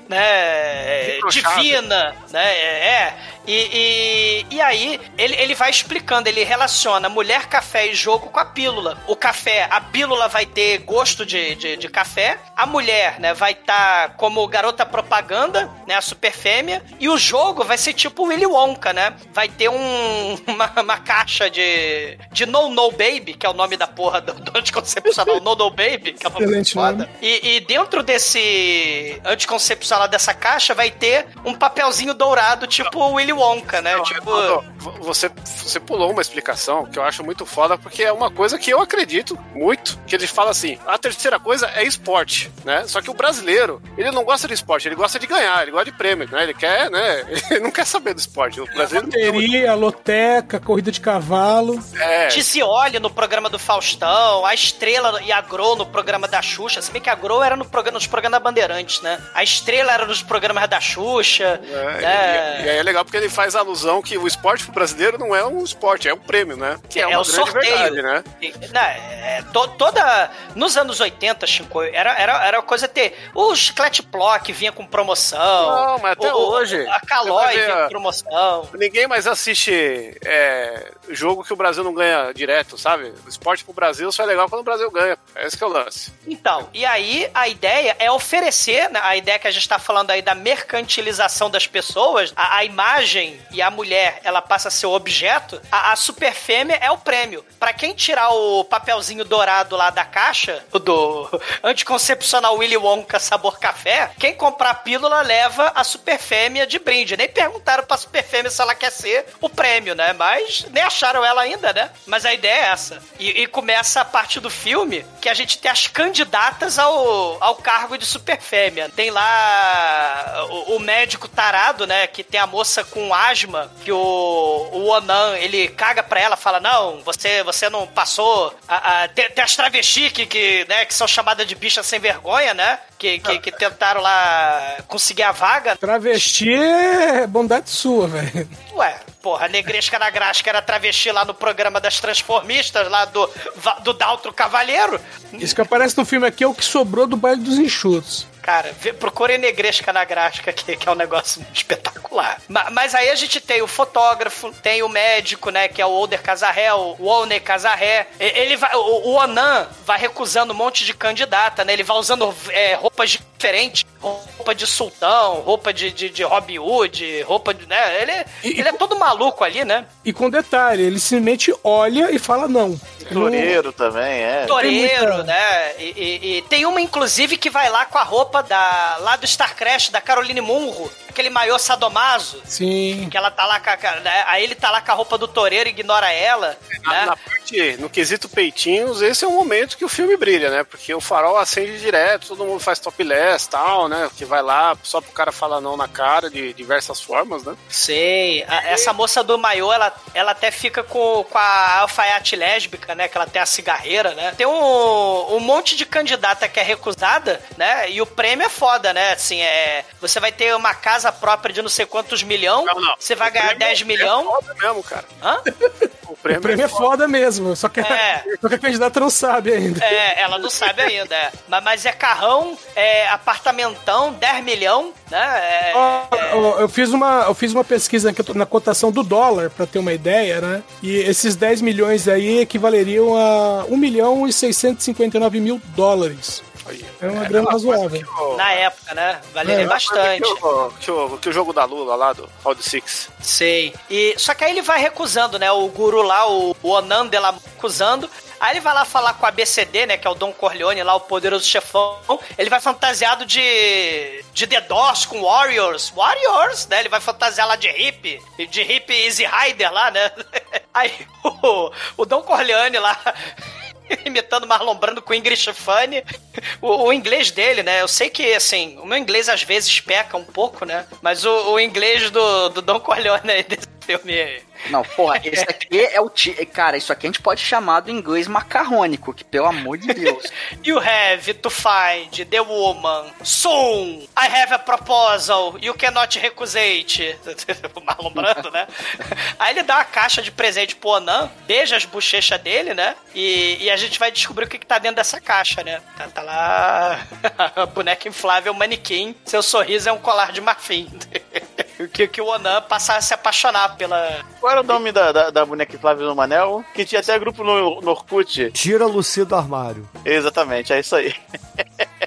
né? Debochada. Divina, né? É. E, e, e aí, ele, ele vai explicando, ele relaciona mulher, café e jogo com a pílula. O café, a pílula vai ter gosto de, de, de café, a mulher, né, vai estar como garota propaganda, né, a super fêmea, e o jogo vai ser tipo Willy Wonka, né? Vai ter um, <laughs> uma, uma caixa de, de No No Baby, que é o nome da porra do, do anticoncepcional No No Baby, que é uma Excelente foda. E, e dentro desse anticoncepcional dessa caixa vai ter um papelzinho dourado, tipo Willy Wonka, né? tipo. Ó, Você, você pulou uma explicação que eu acho muito foda, porque é uma coisa que eu acredito muito. Que ele fala assim: a terceira coisa é esporte, né? Só que o brasileiro, ele não gosta de esporte, ele gosta de ganhar, ele gosta de prêmio, né? Ele quer, né? <laughs> Ele não quer saber do esporte. O brasileiro Loteria, loteca, corrida de cavalo. é. Tizioli no programa do Faustão, a Estrela e a Gro no programa da Xuxa. Se bem que a Gro era no programa, nos programas da Bandeirantes, né? A Estrela era nos programas da Xuxa. É, né? e, e aí é legal porque ele faz alusão que o esporte pro brasileiro não é um esporte, é um prêmio, né? Que É uma o grande sorteio. verdade, né? Não, é, to- toda. Nos anos 80, Chico, era, era, era coisa ter. O chiclete Plock vinha com promoção. Não, mas até o- hoje, A Calói vinha com promoção. Ninguém mais assiste é, jogo que o Brasil não ganha direto, sabe? O esporte pro Brasil só é legal quando o Brasil ganha. Esse que é o lance. Então, e aí a ideia é oferecer, né, a ideia que a gente tá falando aí da mercantilização das pessoas, a, a imagem e a mulher, ela passa a ser o objeto, a, a super fêmea é o prêmio. Pra quem tirar o papelzinho dourado lá da caixa, do <laughs> anticoncepcional Willy Wonka sabor café, quem comprar a pílula leva a super fêmea de brinde. Nem perguntaram pra super fêmea se ela quer ser o prêmio, né? Mas nem acharam ela ainda, né? Mas a ideia é essa. E, e começa a parte do filme que a gente tem as candidatas ao, ao cargo de super fêmea. Tem lá o, o médico tarado, né? Que tem a moça com asma, que o, o Onan, ele caga pra ela, fala, não, você, você não passou. A, a- tem, tem as travestis que, que, né, que são chamadas de bicha sem vergonha, né? Que, que, que tentaram lá conseguir a vaga. Travesti é bondade sua, velho. Ué, porra, a Negresca na Grasca era travesti lá no programa das transformistas, lá do, do Daltro Cavalheiro. Isso que aparece no filme aqui é o que sobrou do baile dos enxutos. Cara, vê- procure Negresca na Grasca, que, que é um negócio <laughs> espetacular. Ma- Mas, aí a gente tem o fotógrafo, tem o médico, né, que é o Older Casarré, o Olney Casarré. Ele vai, o, o Onan vai recusando um monte de candidata, né? Ele vai usando é, roupas diferentes, roupa de sultão, roupa de, de, de Robin Hood, roupa de, né? Ele, E- ele é todo maluco ali, né? E com detalhe, ele simplesmente olha e fala não. Toureiro também, é. Toreiro, muita- né? E, e- e tem uma, inclusive, que vai lá com a roupa da, lá do Starcraft, da Caroline Munro, aquele maiô sadomaso. Sim. Que ela tá lá com a, né? Aí ele tá lá com a roupa do toureiro e ignora ela. Na, Né? na parte, no quesito peitinhos, esse é o momento que o filme brilha, né? Porque o farol acende direto, todo mundo faz topless e tal, né? Que vai lá só pro cara falar não na cara de diversas formas, né? Sei. A- essa moça do maiô, ela, ela até fica com, com a alfaiate lésbica, né? Que ela tem a cigarreira, né? Tem um, um monte de candidata que é recusada, né? E o prêmio é foda, né? Assim, é. Você vai ter uma casa própria de não sei quantos milhão. Não, não. Você vai O ganhar prêmio 10 É milhão. foda mesmo, cara. Hã? O prêmio, O prêmio é foda mesmo, só que, É. <laughs> só que a candidata não sabe ainda. É, ela não sabe ainda, é. Mas, mas é carrão, é apartamentão, 10 milhão, né? É, Ó, ó, eu, fiz uma, eu fiz uma pesquisa aqui na cotação do dólar, pra ter uma ideia, né? E esses 10 milhões aí equivaleriam a 1 milhão e 659 mil dólares. É uma grana razoável. na época, né? Valeria É. bastante. Que o, que, o, que o jogo da Lula lá do Round Six. Sei. E, só que aí ele vai recusando, né? O guru lá, o, o Onan de lá recusando. Aí ele vai lá falar com a BCD, né? Que é o Don Corleone lá, o poderoso chefão. Ele vai fantasiado de. de The Doors com Warriors. Warriors, né? Ele vai fantasiar lá de hippie. De hippie Easy Rider lá, né? <laughs> Aí o, o Don Corleone lá. <laughs> Imitando Marlon Brando com Ingrid Stefani. O, o inglês dele, né? Eu sei que, assim, o meu inglês às vezes peca um pouco, né? Mas o, o inglês do, do Don Corleone aí desse filme. Não, porra, esse aqui é o. Ti... Cara, isso aqui a gente pode chamar do inglês macarrônico, que pelo amor de Deus. <laughs> You have to find the woman soon. I have a proposal. You cannot recusate. <laughs> o Marlon Brando, né? Aí ele dá uma caixa de presente pro Onan, beija as bochechas dele, né? E, e a gente vai descobrir o que, que tá dentro dessa caixa, né? Tá, tá lá <laughs> boneca inflável, manequim. Seu sorriso é um colar de marfim. Que, que o Onan passa a se apaixonar pela. Qual era o nome da, da, da boneca inflável no Manel? Que tinha até grupo no, no Orkut. Tira a Lucy do armário. Exatamente, é isso aí. <laughs>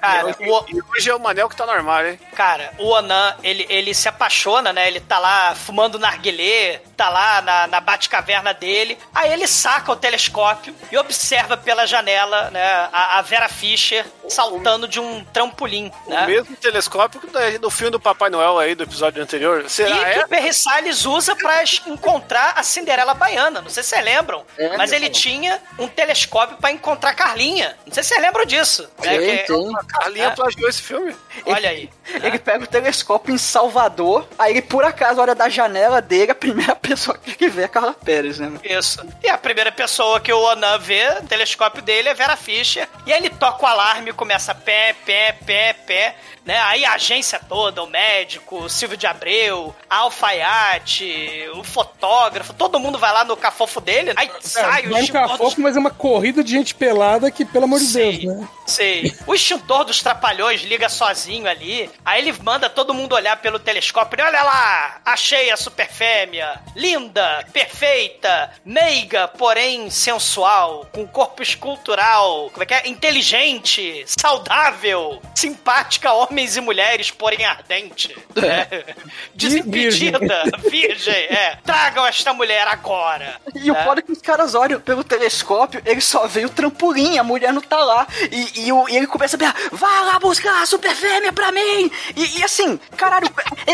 Cara, o, E hoje é o Manel que tá no armário, hein? Cara, o Onan, ele, ele se apaixona, né? Ele tá lá fumando narguilé, tá lá na, na bate-caverna dele. Aí ele saca o telescópio e observa pela janela, né? A, a Vera Fischer saltando de um trampolim, O né? mesmo telescópio do, do filme do Papai Noel aí, do episódio anterior. E Será que é? o Perry Salles usa pra encontrar a Cinderela Baiana. Não sei se vocês lembram. É, mas ele tinha um telescópio pra encontrar Carlinha. Não sei se vocês lembram disso. né? Tem, Que- tem. A Carlinha É. plagiou esse filme. Olha aí. <laughs> Ele pega o telescópio em Salvador, aí ele por acaso olha da janela dele, a primeira <laughs> pessoa que vê é a Carla Pérez, né? mano? Isso. E a primeira pessoa que o Onan vê, o telescópio dele, é Vera Fischer. E aí ele toca o alarme e começa pé, pé, pé, pé. Né? Aí a agência toda, o médico, o Silvio de Abreu, a alfaiate, o fotógrafo, todo mundo vai lá no cafofo dele. Aí sai o Vai no extintor dos... cafofo, mas é uma corrida de gente pelada que, pelo amor de Deus, né? sei. O extintor dos trapalhões liga sozinho ali. Aí ele manda todo mundo olhar pelo telescópio. E olha lá, achei a super fêmea. Linda, perfeita, meiga, porém sensual, com corpo escultural. Como é que é? Inteligente, saudável, simpática, homens e mulheres, porém ardente. <laughs> É. Desimpedida, virgem. é. Tragam esta mulher agora. E o É. foda é que os caras olham pelo telescópio, ele só vê o trampolim, a mulher não tá lá. E, e, o- e ele começa a vai lá buscar a super fêmea pra mim! E, e assim, caralho,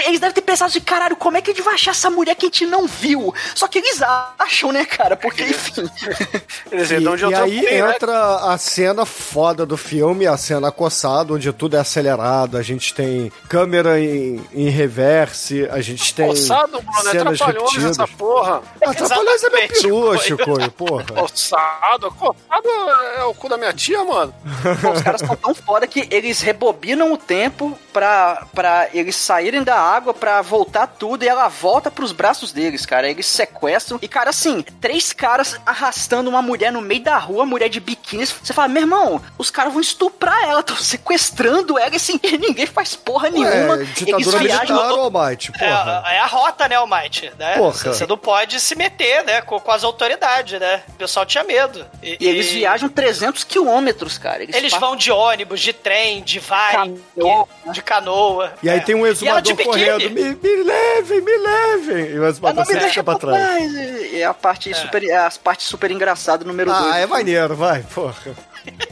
eles devem ter pensado assim, caralho, como é que a gente vai achar essa mulher que a gente não viu? Só que eles acham, né, cara? Porque, enfim. <laughs> Quer dizer, E, de e aí né? entra a cena foda do filme, a cena acossada, onde tudo é acelerado, a gente tem câmera em, em reverse, a gente tem Forçado, Bruno, é cenas trapalhões repetidas. essa porra. Ah, Trapalhões é meu peru, Chicoio. Porra. Forçado, forçado é o cu da minha tia, mano. Pô, os caras são tão foda que eles rebobinam o tempo pra, pra eles saírem da água, pra voltar tudo, e ela volta pros braços deles, cara. Eles sequestram. E, cara, assim, três caras arrastando uma mulher no meio da rua, mulher de biquíni. Você fala, meu irmão, os caras vão estuprar ela, <laughs> estão sequestrando ela, e assim, e ninguém faz porra nenhuma. Ué, ditadura eles militar, viajam. Almighty, porra. É, é a rota, né, Almighty? Né? Porra. Você não pode se meter, né, com, com as autoridades, né? O pessoal tinha medo. E eles viajam 300 quilômetros, cara. Eles, Eles passam- vão de ônibus, de trem, de vai, Canoa. de canoa. E aí É. tem um exumador correndo. Me, me levem, me levem. E o exumador sempre deixa fica pra trás. trás. E é a parte super, é a parte super engraçada número 2. Ah, é maneiro, vai, porra.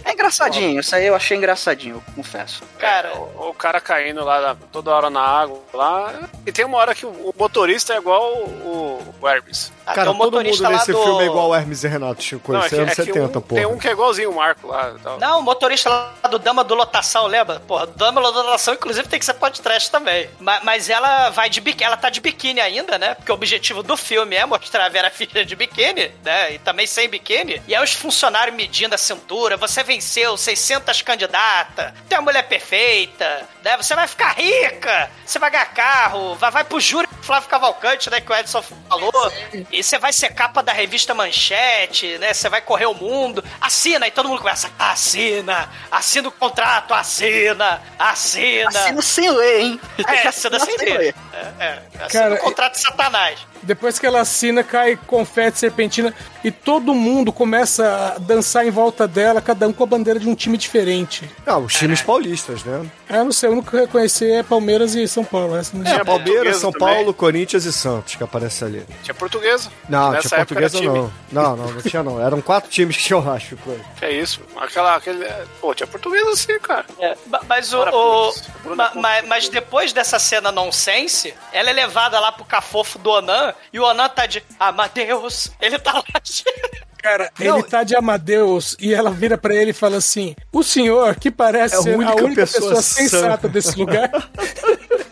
É engraçadinho, isso aí eu achei engraçadinho, eu confesso. Cara, O, o cara caindo lá da- toda hora na água lá. E tem uma hora que o, o motorista é igual o, o Hermes. Ah, Cara, tem um todo mundo nesse do- filme é igual o Hermes e Renato, Chico. Isso é anos que 70, um- porra. Tem um que é igualzinho o Marco lá. e tal. Não, o motorista lá do Dama do Lotação, lembra? Porra, Dama do Lotação, inclusive, tem que ser podcast também. Ma- Mas, ela vai de biquíni, ela tá de biquíni ainda, né? Porque o objetivo do filme é mostrar a Vera Fischer de biquíni, né? E também sem biquíni. E aí os funcionários medindo a cintura, você venceu 600 candidatas, tem a mulher perfeita, né? Você vai ficar rica, você vai ganhar carro, vai, vai pro júri Flávio Cavalcante, né? Que o Edson falou. E você vai ser capa da revista Manchete, né? Você vai correr o mundo. Assina, e todo mundo começa. Assina, assina o contrato, assina, assina. Assina sem ler, hein? É, assina sem ler. É, é, assina Cara, o contrato de Satanás. Depois que ela assina, cai confete serpentina e todo mundo começa a dançar em volta dela, cada um com a bandeira de um time diferente. Ah, os times paulistas, né? Ah, eu não sei, o único que eu reconheci é Palmeiras e São Paulo. Essa não É, Tinha Palmeiras, São também. Paulo, Corinthians e Santos que aparece ali. Tinha portuguesa. Não, Nessa tinha portuguesa não. Não, não, não tinha não. Eram quatro times que eu acho. pô. Que é isso. Aquela. Aquele, pô, tinha portuguesa sim, cara. É, ma- mas o. O- ma- Putz. ma- mas depois dessa cena nonsense, ela é levada lá pro cafofo do Onan e o Onan tá de Amadeus. Ele tá lá. de- <laughs> Cara, Não. ele tá de Amadeus e ela vira pra ele e fala assim: O senhor, que parece É a ser única a única pessoa pessoa, sã." sensata desse lugar. <laughs>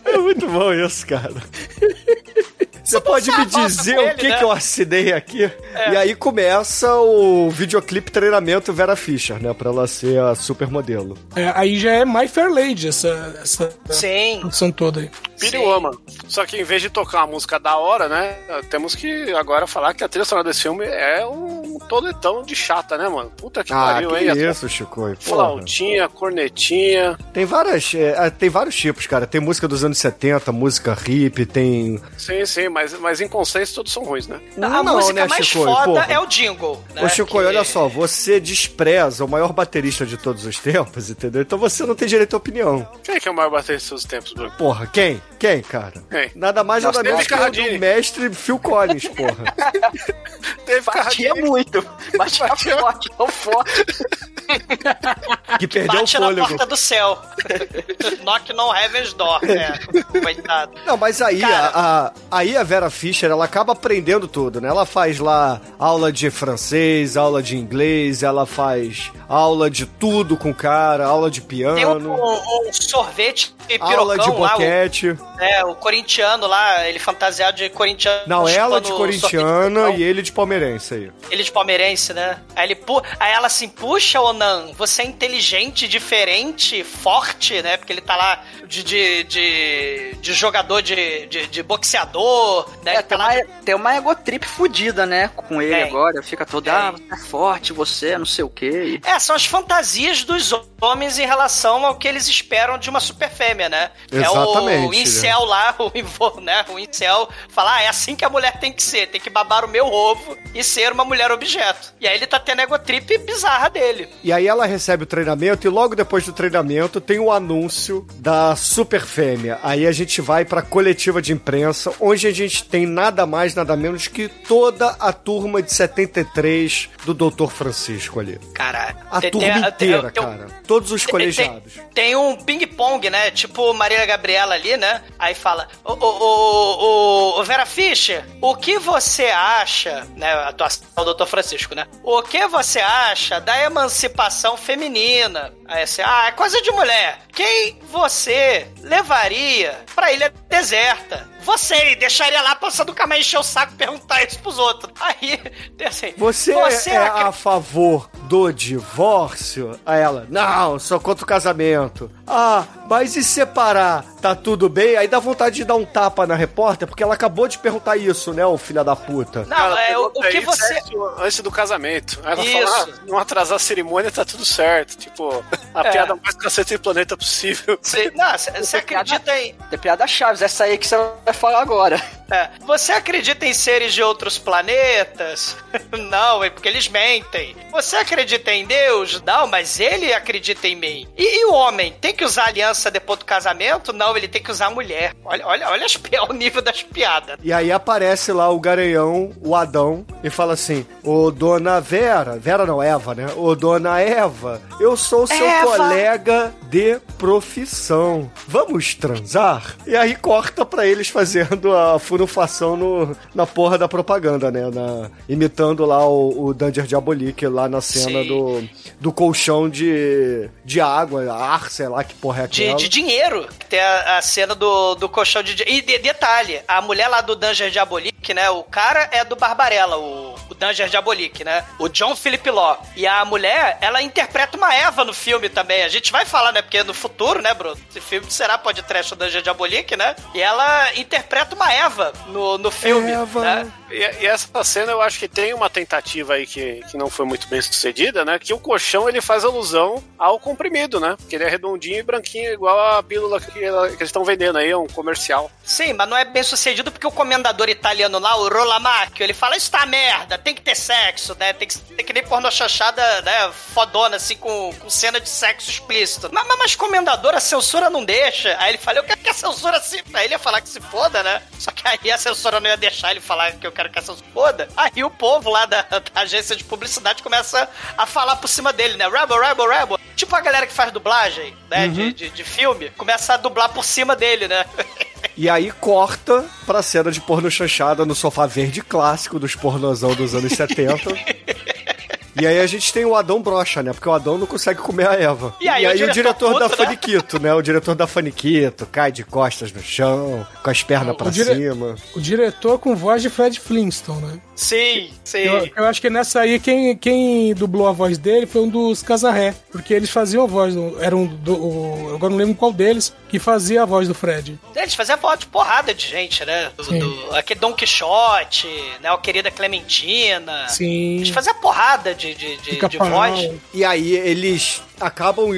É muito bom isso, cara. <laughs> Você pode me dizer o ele, que, né? que eu assinei aqui? E aí começa o videoclipe treinamento Vera Fischer, né? Pra ela ser a supermodelo. É, aí já é My Fair Lady, essa, essa Sim. produção toda aí. Pírio ama. Só que em vez de tocar uma música da hora, né? Temos que agora falar que a trilha sonora desse filme é um toletão de chata, né, mano? Puta que Ah, pariu, que hein? Isso, Chico. Flautinha, cornetinha. Tem várias, é, tem vários tipos, cara. Tem música dos anos 70, música hip, tem. Sim, sim, mas, mas em consenso todos são ruins, né? A Não, música né, mais Chico? foda Porra. é o jingle. Né? Ô, Chico, Que- olha só, você despreza o maior baterista de todos os tempos, entendeu? Então você não tem direito à opinião. Quem é que é o maior baterista dos tempos, Bruno? Porra, quem? Quem, cara? Quem? Nada mais, Nossa, nada menos que o mestre Phil Collins, porra. <laughs> Teve Batia Carradine. muito. Batia forte, tão forte. <laughs> Que perdeu Bate o na fôlego. porta do céu. <laughs> Knock no heaven's door, né? Coitado. Não, mas aí Cara. a, a- aí a Vera Fischer, ela acaba aprendendo tudo, né? Ela faz lá aula de francês, aula de inglês, ela faz aula de tudo com o cara, aula de Tem um, piano, um- um sorvete e aula de pirocão lá, o, boquete. é, o corintiano lá, ele fantasiado de corintiano. Não, ela de corintiana pirocão. e ele de palmeirense aí. Ele de palmeirense, né? Aí, ele pu... Aí ela assim, puxa, Onan, você é inteligente, diferente, forte, né? Porque ele tá lá de, de, de, de jogador de, de, de boxeador, né? É, Ele tá tem, lá uma, tem uma egotrip fudida, né? Com ele Tem. agora. Fica todo, Tem. ah, você é forte, você, não sei o quê. E- É, são as fantasias dos homens em relação ao que eles esperam de uma super fêmea, né? É o Exatamente, incel lá, <laughs> o, né? o incel fala, ah, é assim que a mulher tem que ser, tem que babar o meu ovo e ser uma mulher objeto. E aí ele tá tendo a egotrip bizarra dele. E aí ela recebe o treinamento e logo depois do treinamento tem o anúncio da Super Fêmea. Aí a gente vai pra coletiva de imprensa, onde a gente tem nada mais, nada menos que toda a turma de 73 do Dr. Francisco ali. Caralho. A Tem- turma tem- inteira, tem- cara. Todos os colegiados. Tem, um ping-pong, né? Tipo Marília Gabriela ali, né? Aí fala: ô, ô, ô, Vera Fischer, o que você acha, né? A atuação do Dr. Francisco, né? O que você acha da emancipação feminina? Aí assim, ah, é coisa de mulher. Quem você levaria pra ilha deserta? Você, e deixaria lá passando o caminho encher o saco e perguntar isso pros outros. Aí, tem assim. Você, é acre- a favor do divórcio? A ela, não, sou contra o casamento. ah, mas e separar? Tá tudo bem? Aí dá vontade de dar um tapa na repórter, porque ela acabou de perguntar isso, né, o filho da puta. Não, Ela é o, o que você. sexo Antes do casamento. Aí ela Isso. fala, ah, não atrasar a cerimônia, tá tudo certo. Tipo, a É. piada mais cacete do planeta possível. Você, não, você- você acredita em. Tem piada chaves, essa aí que você vai falar agora. é, você acredita em seres de outros planetas? <laughs> Não, é porque eles mentem. Você acredita em Deus? Não, mas ele acredita em mim. E, e o homem tem que usar aliança depois do casamento? Não, ele tem que usar a mulher. Olha, olha, olha as <laughs> o nível das piadas. E aí aparece lá o garanhão, o Adão, e fala assim: Ô dona Vera, Vera não, Eva, né? Ô dona Eva, eu sou seu Eva. colega de profissão. Vamos transar? E aí corta pra eles fazendo a furufação no, na porra da propaganda, né? Na- imitando lá o, o Danger Diabolique lá na cena Sim. do, do colchão de, de água, ar, sei lá que porra é De, aquela. de dinheiro. Que tem a, a cena do, do colchão de dinheiro. E de- detalhe, a mulher lá do Danger Diabolique, né? O cara é do Barbarella, o, o Danger Diabolique, né? O John Philip Law. E a mulher, ela interpreta uma Eva no filme também. A gente vai falar, né? Porque no futuro, né, Bruno? Esse filme será pode trash o Danger Diabolique, né? E ela interpreta uma Eva no, no filme. Eva. Né? E, e essa cena eu acho que tem uma tentativa aí que, que não foi muito bem sucedida, né? Que o colchão ele faz alusão ao comprimido, né? Que ele é redondinho e branquinho, igual a pílula que, que eles estão vendendo aí, é um comercial. Sim, mas não é bem sucedido porque o comendador italiano lá, o Rolamacchio, ele fala, isso tá merda, tem que ter sexo, né? Tem que, tem que nem porno chanchada, né? Fodona, assim, com, com cena de sexo explícito. Mas, mas, mas comendador, a censura não deixa. Aí ele fala, eu quero que a censura se... Aí ele ia falar que se foda, né? Só que aí a censura não ia deixar ele falar que eu quero que a censura foda. Aí o povo lá da, da agência de publicidade começa a falar por cima dele, né? Rebel, rebel, rebel. Tipo a galera que faz dublagem, né? De, de, de filme, começa a dublar por cima dele, né? E aí corta pra cena de porno chanchada no sofá verde clássico dos pornozão dos anos 70. <laughs> E aí a gente tem o Adão brocha, né? Porque o Adão não consegue comer a Eva. E aí o o diretor da né? Faniquito, né? O diretor da Faniquito cai de costas no chão, com as pernas pra dire- cima. O diretor com voz de Fred Flintstone, né? Sim, sim. Eu, eu acho que nessa aí, quem, quem dublou a voz dele foi um dos Casarré. Porque eles faziam a voz do. Era um do. o- eu agora não lembro qual deles que fazia a voz do Fred. Eles faziam voz de porrada de gente, né? Do, do- aquele Don Quixote, né? O Querida Clementina. Sim. Eles faziam porrada de, de, de, Fica de voz. E aí eles acabam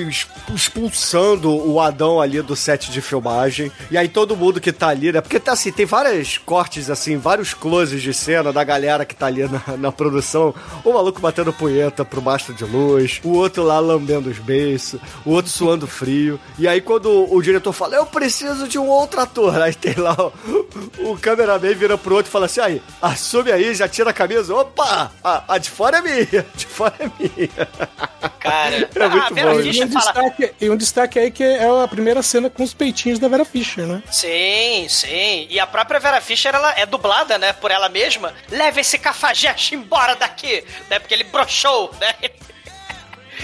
expulsando o Adão ali do set de filmagem. E aí todo mundo que tá ali, né? Porque tá assim, tem vários cortes, assim, vários closes de cena da galera que tá ali na, na produção. O maluco batendo punheta pro mastro de luz, o outro lá lambendo os beiços, o outro suando frio. E aí quando o, diretor fala, eu preciso de um outro ator, aí tem lá o, o cameraman vira pro outro e fala assim, aí, assume aí, já tira a camisa. Opa, a, a de fora é minha, <laughs> de fora é minha. Cara, É muito Vera bom, E Fischer um, fala. destaque, e um destaque aí que é a primeira cena com os peitinhos da Vera Fischer, né? Sim, sim. E a própria Vera Fischer, ela é dublada, né, por ela mesma. Leva esse cafajeste embora daqui, né? Porque ele broxou, né? <laughs>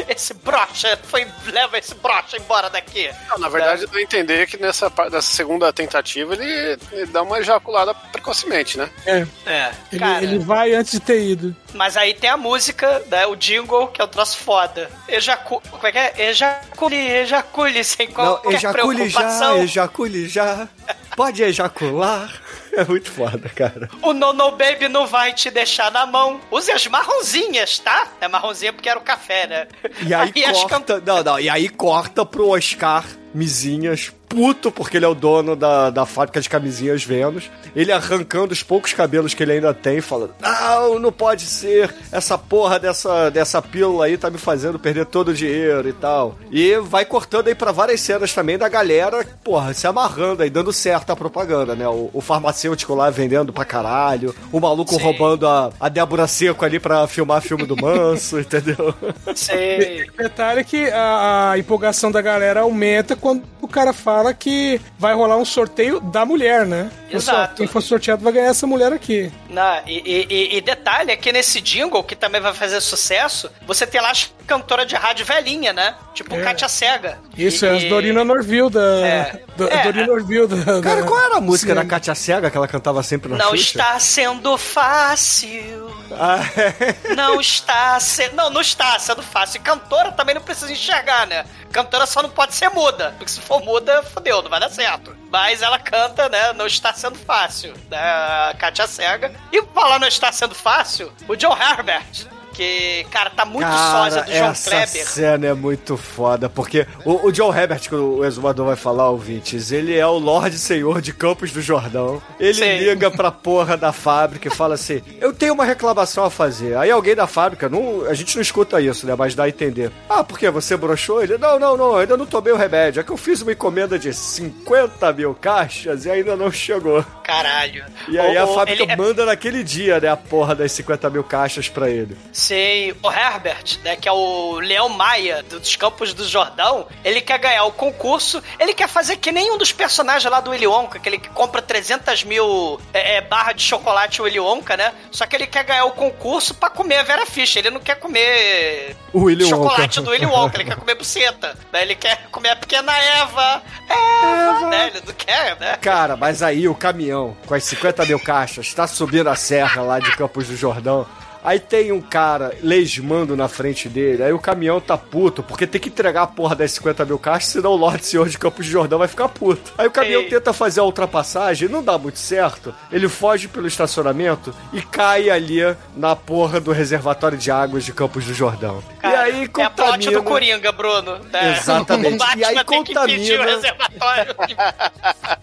<laughs> Esse brocha, foi, leva esse brocha embora daqui. Não, na verdade, dá a entender que nessa, nessa segunda tentativa ele, ele dá uma ejaculada precocemente, né? É. É, Ele, cara. ele vai antes de ter ido. Mas aí tem a música, né? O jingle, que é o troço foda. Ejacu... Como é que é? Ejacule, ejacule, sem Não, qualquer ejacule já, preocupação. ejacule já. Pode ejacular. <laughs> É muito foda, cara. O Nono Baby não vai te deixar na mão. Use as marronzinhas, tá? É marronzinha porque era o café, né? E aí, as corta. Não, não. E aí corta pro Oscar Mizinhas, puto, porque ele é o dono da, da fábrica de camisinhas Vênus. Ele arrancando os poucos cabelos que ele ainda tem, falando: Não, não pode ser. Essa porra dessa, dessa pílula aí tá me fazendo perder todo o dinheiro e tal. E vai cortando aí pra várias cenas também da galera, porra, se amarrando aí, dando certo a propaganda, né? O, o farmacêutico lá vendendo pra caralho, o maluco Sim. roubando a, a Débora Seco ali pra filmar filme do Manso, <laughs> entendeu? Sei. Detalhe que a, a empolgação da galera aumenta quando o cara fala que vai rolar um sorteio da mulher, né? Exato. Quem for sorteado vai ganhar essa mulher aqui. Não, e, e- e- detalhe é que nesse jingle, que também vai fazer sucesso, você tem lá as cantora de rádio velhinha, né? Tipo É. Kátia Cega. Isso, E- é as Dorina Norville da. É. do- É. Dorina Norville da. Cara, da- qual era a música Sim. da Katia Cega que ela cantava sempre na Não Xuxa? está sendo fácil. Ah, é. Não está sendo. Não, não está sendo fácil. E cantora também não precisa enxergar, né? Cantora só não pode ser muda. Porque se for muda, fodeu, não vai dar certo. Mas ela canta, né? Não está sendo fácil. Né? A Katia Cega. E falar não está sendo fácil, o John Herbert. Que, cara, tá muito sósia do João essa Kleber. cena é muito foda, porque o, o John Herbert, que o exumador vai falar, ouvintes, ele é o Lorde Senhor de Campos do Jordão. Ele Sim. liga pra porra da fábrica e fala assim: Eu tenho uma reclamação a fazer. Aí alguém da fábrica, não, a gente não escuta isso, né? Mas dá a entender. Ah, por quê? Você broxou? Ele, não, não, não, ainda não tomei o remédio. É que eu fiz uma encomenda de 50 mil caixas e ainda não chegou. Caralho. E aí O- a fábrica ele é- manda naquele dia, né? A porra das 50 mil caixas pra ele. Sei, o Herbert, né, que é o Leão Maia dos Campos do Jordão, ele quer ganhar o concurso, ele quer fazer que nem um dos personagens lá do Willy Wonka, aquele que compra 300 mil é, é, barra de chocolate Willy Wonka, né? Só que ele quer ganhar o concurso pra comer a Vera Fischer, ele não quer comer O Willy chocolate Wonka. do Willy Wonka, ele quer comer buceta, né? Ele quer comer a pequena Eva, Eva, né? Ele não quer, né? Cara, mas aí o caminhão com as 50 mil caixas tá subindo a serra lá de Campos do Jordão. Aí tem um cara lesmando na frente dele. Aí o caminhão tá puto, porque tem que entregar a porra das 50 mil caixas, senão o Lorde Senhor de Campos do Jordão vai ficar puto. Aí o caminhão Ei. tenta fazer a ultrapassagem, não dá muito certo. Ele foge pelo estacionamento e cai ali na porra do reservatório de águas de Campos do Jordão. Cara, aí é a plot contamina... do Coringa, Bruno. né? Exatamente. O Batman E aí tem que impedir o contamina- reservatório.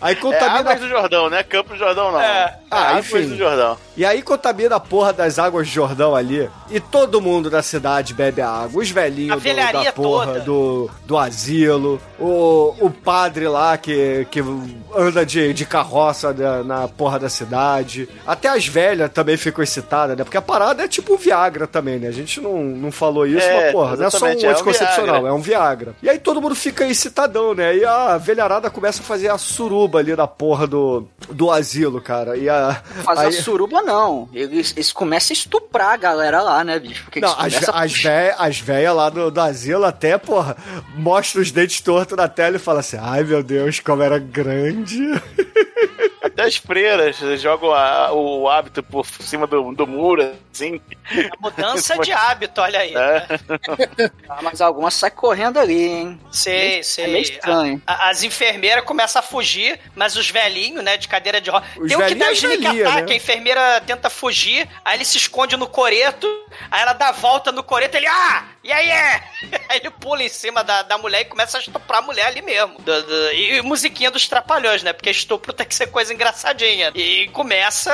Aí É contamina Águas do Jordão, né? Campos do Jordão não. É. Ah, Águas enfim. do Jordão. E aí contamina a porra das águas de Jordão ali. E todo mundo da cidade bebe a água. Os velhinhos do, da porra toda. do, do asilo. O, o padre lá que, que anda de, de carroça na, na porra da cidade. Até as velhas também ficam excitadas, né? Porque a parada é tipo um Viagra também, né? A gente não, não falou isso, É, mas porra, não é só um é um anticoncepcional, Viagra. é um Viagra. E aí todo mundo fica excitadão, né? E a velharada começa a fazer a suruba ali na porra do, do asilo, cara. E a. Fazer aí- a suruba, não. Eles, eles começam a estuprar a galera lá, né, bicho? Porque Não, as, começam as velhas as véia lá do, do asilo até, porra, mostra os dentes tortos na tela e fala assim: ai meu Deus, como era grande. <laughs> Até as freiras jogam a- o hábito por cima do, do muro, assim. A mudança <laughs> de hábito, olha aí. É. Ah, mas algumas saem correndo ali, hein? Sei, É sei. meio estranho. A- a- as enfermeiras começam a fugir, mas os velhinhos, né, de cadeira de roda. Os Tem um que dá é sneak velhinha, attack, né? a enfermeira tenta fugir, aí ele se esconde no coreto, aí ela dá a volta no coreto, ele, ah, e aí é? <laughs> Aí ele pula em cima da, da mulher e começa a estuprar a mulher ali mesmo. Do- do- e, e musiquinha dos trapalhões, né, porque estupro tem que ser coisa engraçadinha. E começa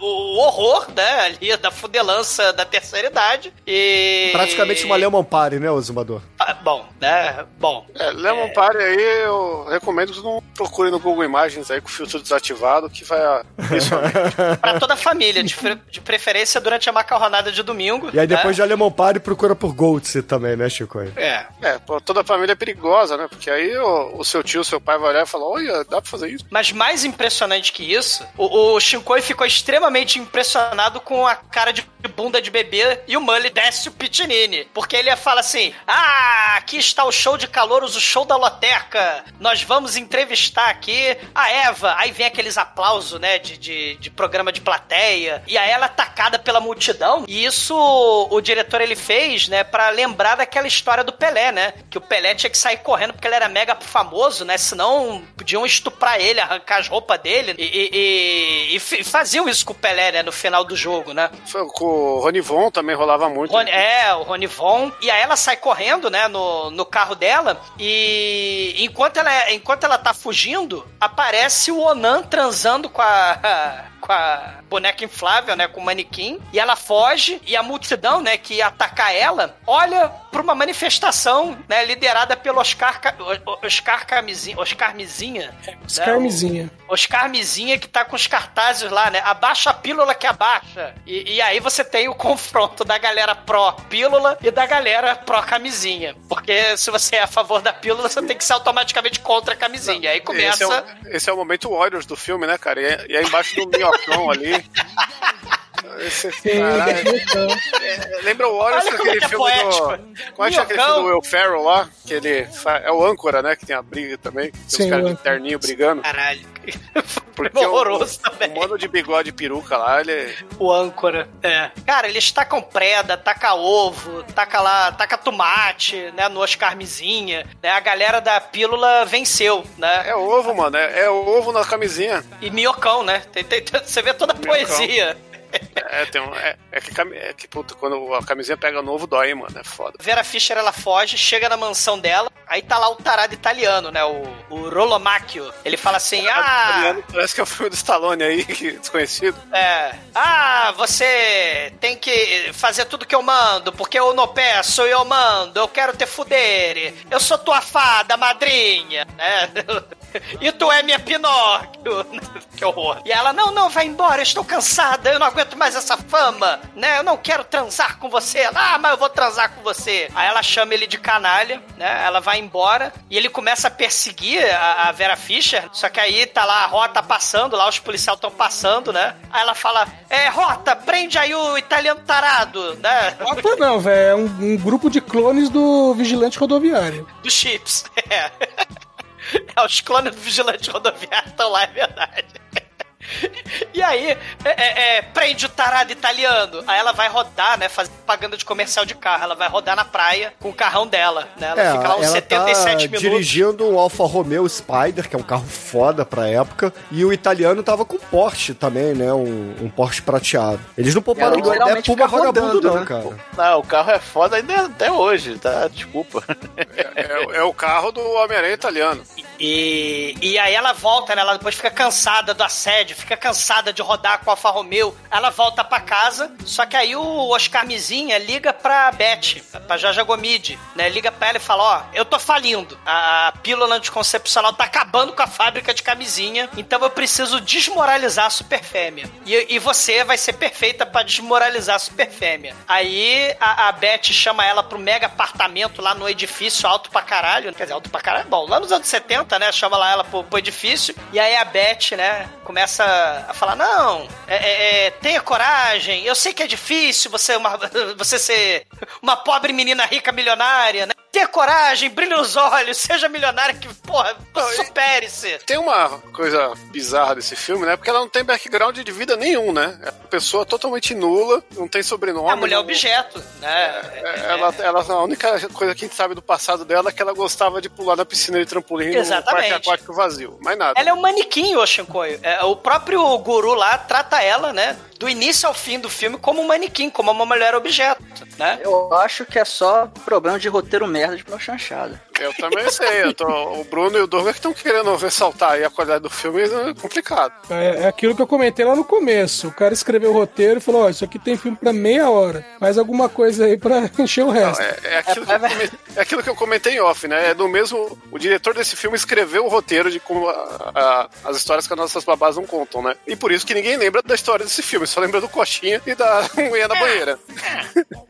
o, o horror, né, ali da fudelança da terceira idade. E... Praticamente uma Lemon Party, né, Ozumador? Ah, Bom, né, bom. É, Lemon Party aí, eu recomendo que não procure no Google Imagens aí com o filtro desativado, que vai. a- Isso, <laughs> Pra toda a família, de, de preferência durante a macarronada de domingo. E aí depois né? de Lemon Party procura por Goldse também, né, Chico? É. é, toda a família é perigosa, né? Porque aí o, o seu tio, seu pai vai olhar e falar: olha, dá pra fazer isso? Mas mais impressionante que isso, o, o Shinkoi ficou extremamente impressionado com a cara de bunda de bebê e o Mully desce o Pitinini. Porque ele fala assim: Ah, aqui está o show de calouros, o show da loteca. Nós vamos entrevistar aqui a Eva. Aí vem aqueles aplausos, né, de, de, de programa de plateia. E aí ela é atacada pela multidão. E isso o diretor ele fez, né, pra lembrar daquela história do Pelé, né? Que o Pelé tinha que sair correndo porque ele era mega famoso, né? Senão podiam estuprar ele, arrancar as roupas dele. E, e- e- e faziam isso com o Pelé, né? No final do jogo, né? Foi, com o Ronivon também rolava muito. Rony- é, o Rony Von. E aí ela sai correndo, né, no, no carro dela. E enquanto ela, enquanto ela tá fugindo, aparece o Onan transando com a. <laughs> com a boneca inflável, né, com o manequim, e ela foge, e a multidão, né, que ia atacar ela, olha pra uma manifestação, né, liderada pelo Oscar, Oscar Camisinha, Oscar Mizinha, Oscar Mizinha. Oscar Mizinha que tá com os cartazes lá, né? Abaixa a pílula que abaixa. E, e aí você tem o <laughs> confronto da galera pró-pílula e da galera pró-camisinha. Porque se você é a favor da pílula, você tem que ser automaticamente contra a camisinha. Aí Esse é, começa. o, esse é o momento Warriors do filme, né, cara? E, é- e aí embaixo do <laughs> minhocão ali. Esse, Sim, caralho. então. É, lembra o Wallace Olha com como é aquele que é filme poético. do. Como é que é aquele filme do Will Ferrell lá? Que ele fa- é o âncora, né? Que tem a briga também. Tem Sim, os caras de terninho brigando. Caralho. <laughs> Porque o, horroroso o, também. o mano de bigode e peruca lá, ele. O âncora. É. Cara, eles tacam preda, taca ovo, taca lá, taca tomate, né? No Oscarmezinha. Né? A galera da pílula venceu, né? É ovo, mano. É, é ovo na camisinha. E minhocão, né? Tem- tem- tem- você vê toda a Minhocão. poesia. É, tem um, é, é que, é que puta, quando a camisinha pega novo, dói, mano. É foda. Vera Fischer, ela foge, chega na mansão dela, aí tá lá o tarado italiano, né? O, o Rolomacchio. Ele fala assim, ah... Parece que é o filme do Stallone aí, <laughs> que desconhecido. É. Ah, você tem que fazer tudo que eu mando, porque eu não peço, eu mando, eu quero te fudere. Eu sou tua fada, madrinha, né? <laughs> E tu é minha Pinóquio. <laughs> que horror. E ela, não, não, vai embora, eu estou cansada, eu não aguento mais essa fama, né? Eu não quero transar com você. Ah, mas eu vou transar com você. Aí ela chama ele de canalha, né? Ela vai embora e ele começa a perseguir a, a Vera Fischer, só que aí tá lá a Rota passando, lá os policiais estão passando, né? Aí ela fala, é, Rota, prende aí o italiano tarado, né? Rota não, velho. É um, um grupo de clones do vigilante rodoviário. Do Chips. É. <laughs> É, os clones do vigilante rodoviário estão lá, é verdade. <laughs> E aí, é, é, é, prende o tarado italiano. Aí ela vai rodar, né? Fazer propaganda de comercial de carro. Ela vai rodar na praia com o carrão dela, né? Ela fica lá uns 77 tá minutos. dirigindo um Alfa Romeo Spider, que é um carro foda pra época, e o italiano tava com Porsche também, né? Um, um Porsche prateado. Eles não pouparam Ela do é Puma vagabundo, rodando, não, né? cara. Não, o carro é foda ainda até hoje, tá? Desculpa. É, é o carro do Homem-Aranha italiano. E, e aí ela volta, né? Ela depois fica cansada do assédio, fica cansada de rodar com a Alfa Romeo. Ela volta pra casa, só que aí o Oscar Mizinha liga pra Beth, pra Jaja Gomide, né? Liga pra ela e fala, ó, eu tô falindo. A pílula anticoncepcional tá acabando com a fábrica de camisinha, então eu preciso desmoralizar a superfêmea. E, e você vai ser perfeita pra desmoralizar a superfêmea. Aí a, a Beth chama ela pro mega apartamento lá no edifício alto pra caralho. Quer dizer, alto pra caralho, bom, lá nos anos 70, né? Chama lá ela pro, pro edifício. E aí a Beth, né, começa a falar: não, é, é, é, tenha coragem. Eu sei que é difícil você, uma, <laughs> você ser uma pobre menina rica milionária, né? Tenha coragem, brilhe nos olhos, seja milionária que, porra, supere-se. Tem uma coisa bizarra desse filme, né? Porque ela não tem background de vida nenhum, né? É uma pessoa totalmente nula, não tem sobrenome. É a mulher não- objeto, né? É, Ela, ela, a única coisa que a gente sabe do passado dela é que ela gostava de pular na piscina de trampolim no Exatamente. parque aquático vazio. Mais nada. Ela é um manequim, o Shinkoio. É, o próprio guru lá trata ela, né? Do início ao fim do filme como um manequim, como uma mulher objeto, né? Eu acho que é só problema de roteiro merda de pneu chanchada. Eu também sei. Eu tô, o Bruno e o Douglas que estão querendo ressaltar aí a qualidade do filme é complicado. É, é aquilo que eu comentei lá no começo. O cara escreveu o roteiro e falou: Ó, isso aqui tem filme pra meia hora. Faz alguma coisa aí pra <laughs> encher o resto. É, é aquilo que eu comentei, é aquilo que eu comentei em off, né? É do mesmo. O diretor desse filme escreveu o roteiro de como a- a- as histórias que as nossas babás não contam, né? E por isso que ninguém lembra da história desse filme, só lembra do Coxinha e da <laughs> mulher na banheira.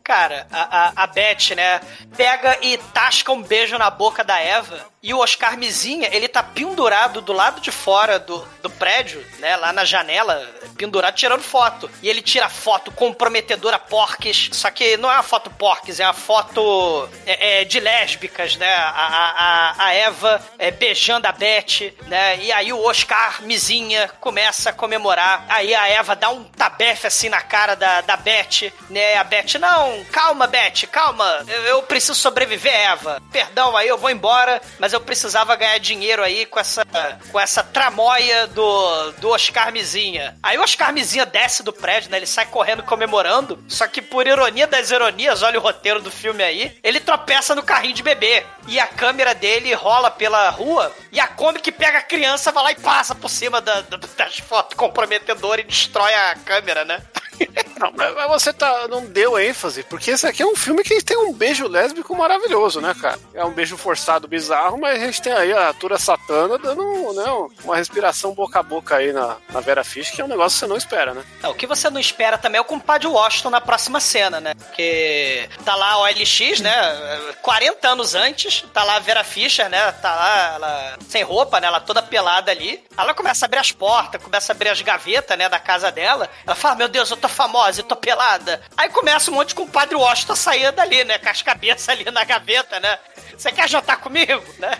Cara, a, a, a Beth, né, pega e tasca um beijo na boca da Eva. E o Oscar Mizinha, ele tá pendurado do lado de fora do, do prédio, né, lá na janela, pendurado, tirando foto. E ele tira foto comprometedora porques. Só que não é uma foto porques, é uma foto é, é, de lésbicas, né? A, a- a Eva é, beijando a Beth, né? E aí o Oscar Mizinha começa a comemorar. Aí a Eva dá um tabefe assim na cara da, da Beth, né? A Beth, não, calma, Beth, calma. Eu, eu preciso sobreviver, Eva. Perdão aí, eu vou embora, mas eu precisava ganhar dinheiro aí com essa, com essa tramóia do, do Oscar Mizinha. Aí o Oscar Mizinha desce do prédio, né? Ele sai correndo comemorando. Só que por ironia das ironias, olha o roteiro do filme aí, ele tropeça no carrinho de bebê. E a câmera dele rola pela rua e a Kombi que pega a criança vai lá e passa por cima da- da- das fotos comprometedoras e destrói a câmera, né? <laughs> <laughs> Não, mas você tá, não deu ênfase, porque esse aqui é um filme que tem um beijo lésbico maravilhoso, né, cara? É um beijo forçado bizarro, mas a gente tem aí a Tura Satana dando né, uma respiração boca a boca aí na, na Vera Fish, que é um negócio que você não espera, né? Não, o que você não espera também é o compadre Washington na próxima cena, né? Porque tá lá a OLX, né? 40 anos antes, tá lá a Vera Fischer, né? Tá lá, ela sem roupa, né? Ela toda pelada ali. Ela começa a abrir as portas, começa a abrir as gavetas, né? Da casa dela. Ela fala: Meu Deus, eu tô tô famosa e tô pelada. Aí começa um monte com o Padre Washington a sair dali, né? Com as cabeças ali na gaveta, né? Você quer jantar comigo, né?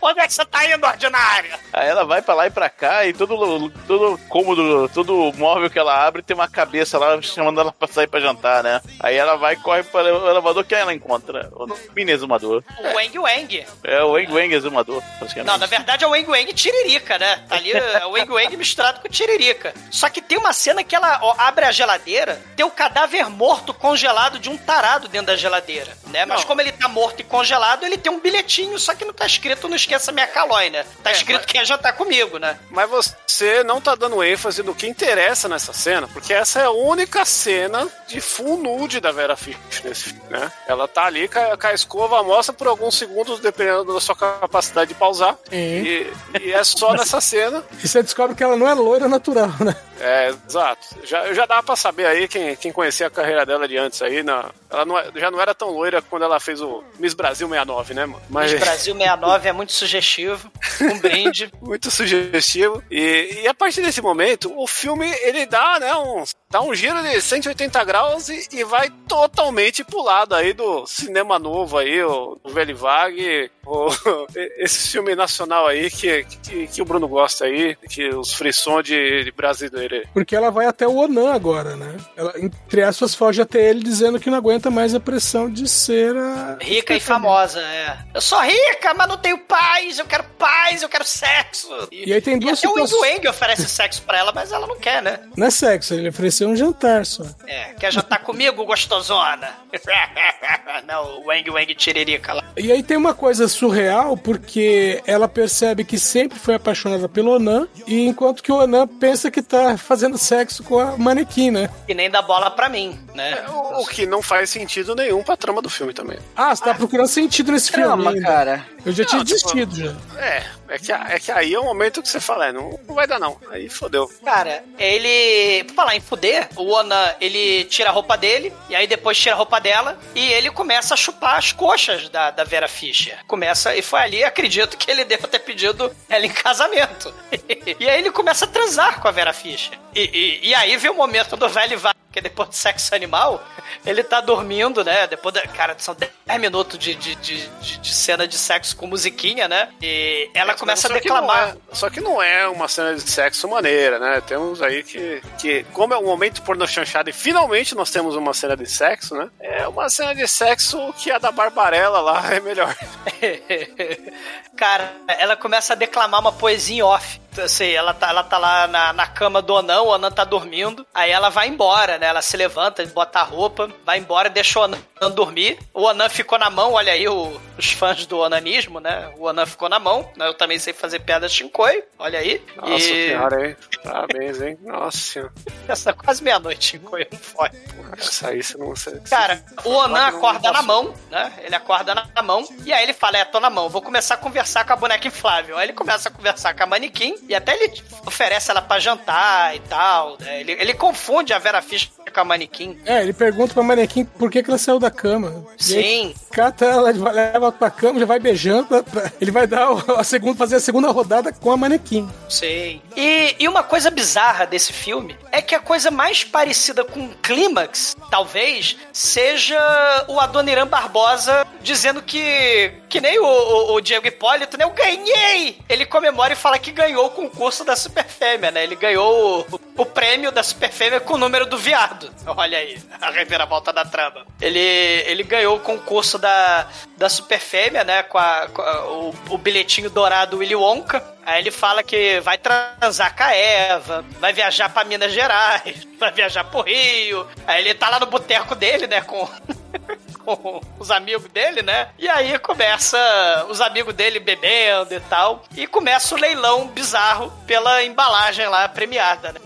Onde é que você tá indo, ordinária? Aí ela vai pra lá e pra cá e todo, todo cômodo, todo móvel que ela abre tem uma cabeça lá chamando ela pra sair pra jantar, né? Aí ela vai e corre para o elevador, quem ela encontra? O mini exumador. O Wang Wang. É o Wang Wang exumador. Não, na verdade é o Wang Wang Tiririca, né? Tá ali <laughs> é o Wang Wang misturado com Tiririca. Só que tem uma cena que ela ó, abre a geladeira, tem o cadáver morto congelado de um tarado dentro da geladeira, né? Mas Não. como ele tá morto e congelado, ele tem um bilhetinho, só que não tá escrito não esqueça minha calói, né? Tá É, escrito mas- que quer jantar comigo, né? Mas você não tá dando ênfase no que interessa nessa cena, porque essa é a única cena de full nude da Vera Fischer nesse filme, né? Ela tá ali com a, com a escova, mostra por alguns segundos, dependendo da sua capacidade de pausar. E, e é só nessa cena. E você descobre que ela não é loira natural, né? É, exato. Já, já dá pra saber aí, quem, quem conhecia a carreira dela de antes aí, na, ela não, é- já não era tão loira quando ela fez o Miss Brasil 69, né, mano? Mas... Miss Brasil 69 é muito sugestivo. Um brinde. <laughs> muito sugestivo. E, e a partir desse momento, o filme ele dá, né, um, dá um giro de 180 graus e, e vai totalmente pro lado aí do cinema novo aí, o, o Velho Vague, o, <laughs> esse filme nacional aí que, que, que o Bruno gosta aí, que os frissons de, de brasileiro. Porque ela vai até o Onan agora, né? Ela, entre aspas, foge até ele dizendo que não aguenta mais a pressão de ser a. Rica e famosa, é. Eu sou rica, mas não tenho paz, eu quero paz, eu quero sexo. E aí tem duas até o Wang situações. Wang oferece sexo pra ela, mas ela não quer, né? Não é sexo, ele ofereceu um jantar só. É, quer jantar comigo, gostosona? <laughs> não, o Wang Wang tiririca lá. E aí tem uma coisa surreal, porque ela percebe que sempre foi apaixonada pelo Onan, e enquanto que o Onan pensa que tá fazendo sexo com a manequim, né? E nem dá bola pra mim, né? O, o que não faz sentido nenhum pra trama do filme também. Ah, você tá procurando sentido nesse filme. Trama, ainda. cara. Eu já tinha Não, tipo, desistido já. É, é que, é que aí é o momento que você fala, é, não, não vai dar não. Aí fodeu. Cara, ele. Por falar em fuder, o Onan, ele tira a roupa dele, e aí depois tira a roupa dela, e ele começa a chupar as coxas da, da Vera Fischer. Começa, e foi ali, acredito que ele <laughs> deva ter pedido ela em casamento. <laughs> e aí ele começa a transar com a Vera Fischer. action. E, e, e aí vem o momento do velho vai, que depois do sexo animal, ele tá dormindo, né? Depois da. Cara, são 10 minutos de, de, de, de- cena de sexo com musiquinha, né? E ela começa a que declamar. é- só que não é uma cena de sexo maneira, né? Temos aí que, que como é um momento porno chanchado e finalmente nós temos uma cena de sexo, né? É uma cena de sexo que a da Barbarella lá é melhor. <laughs> Cara, ela começa a declamar uma poesia em off. Assim, ela tá, ela tá lá na, na cama do Onan, o Onan tá dormindo. Aí ela vai embora, né? Ela se levanta, bota a roupa, vai embora, deixa o Onan dormir. O Onan ficou na mão, olha aí o- os fãs do onanismo, né? O Onan ficou na mão. né? Eu também sei fazer piada shinkoi, olha aí. Nossa e... senhora, hein? Parabéns, hein? Nossa. <laughs> Essa é quase meia-noite, shinkoi, não foi. Essa aí você não... Você, Cara, o Onan acorda na mão, né? Ele acorda na mão e aí ele fala: É, tô na mão, vou começar a conversar com a boneca inflável. Aí ele começa a conversar com a manequim e até ele oferece ela pra jantar e tal. né? Ele, ele confunde a Vera Fischer com a manequim. É, ele pergunta pra manequim por que, que ela saiu da cama. E aí, Sim. cata ela, leva pra cama, já vai beijando. ele vai dar o- a segunda, fazer a segunda rodada com a manequim. Sim. E, e uma coisa bizarra desse filme é que a coisa mais parecida com um clímax, talvez, seja o Adoniran Barbosa dizendo que, que nem o, o- o Diego Hipólito, né? Eu ganhei! Ele comemora e fala que ganhou o concurso da Super Fêmea, né? Ele ganhou o, o prêmio da Super Fêmea com o número do viado. Olha aí, <laughs> a reviravolta da trama. Ele, ele ganhou o concurso da, da Super Fêmea, né? Com, a, com a- o, o bilhetinho dourado Willy Wonka. Aí ele fala que vai transar com a Eva, vai viajar pra Minas Gerais, <laughs> vai viajar pro Rio. Aí ele tá lá no boteco dele, né? <laughs> Com. os amigos dele, né? E aí começa os amigos dele bebendo e tal. E começa o leilão bizarro pela embalagem lá premiada, né?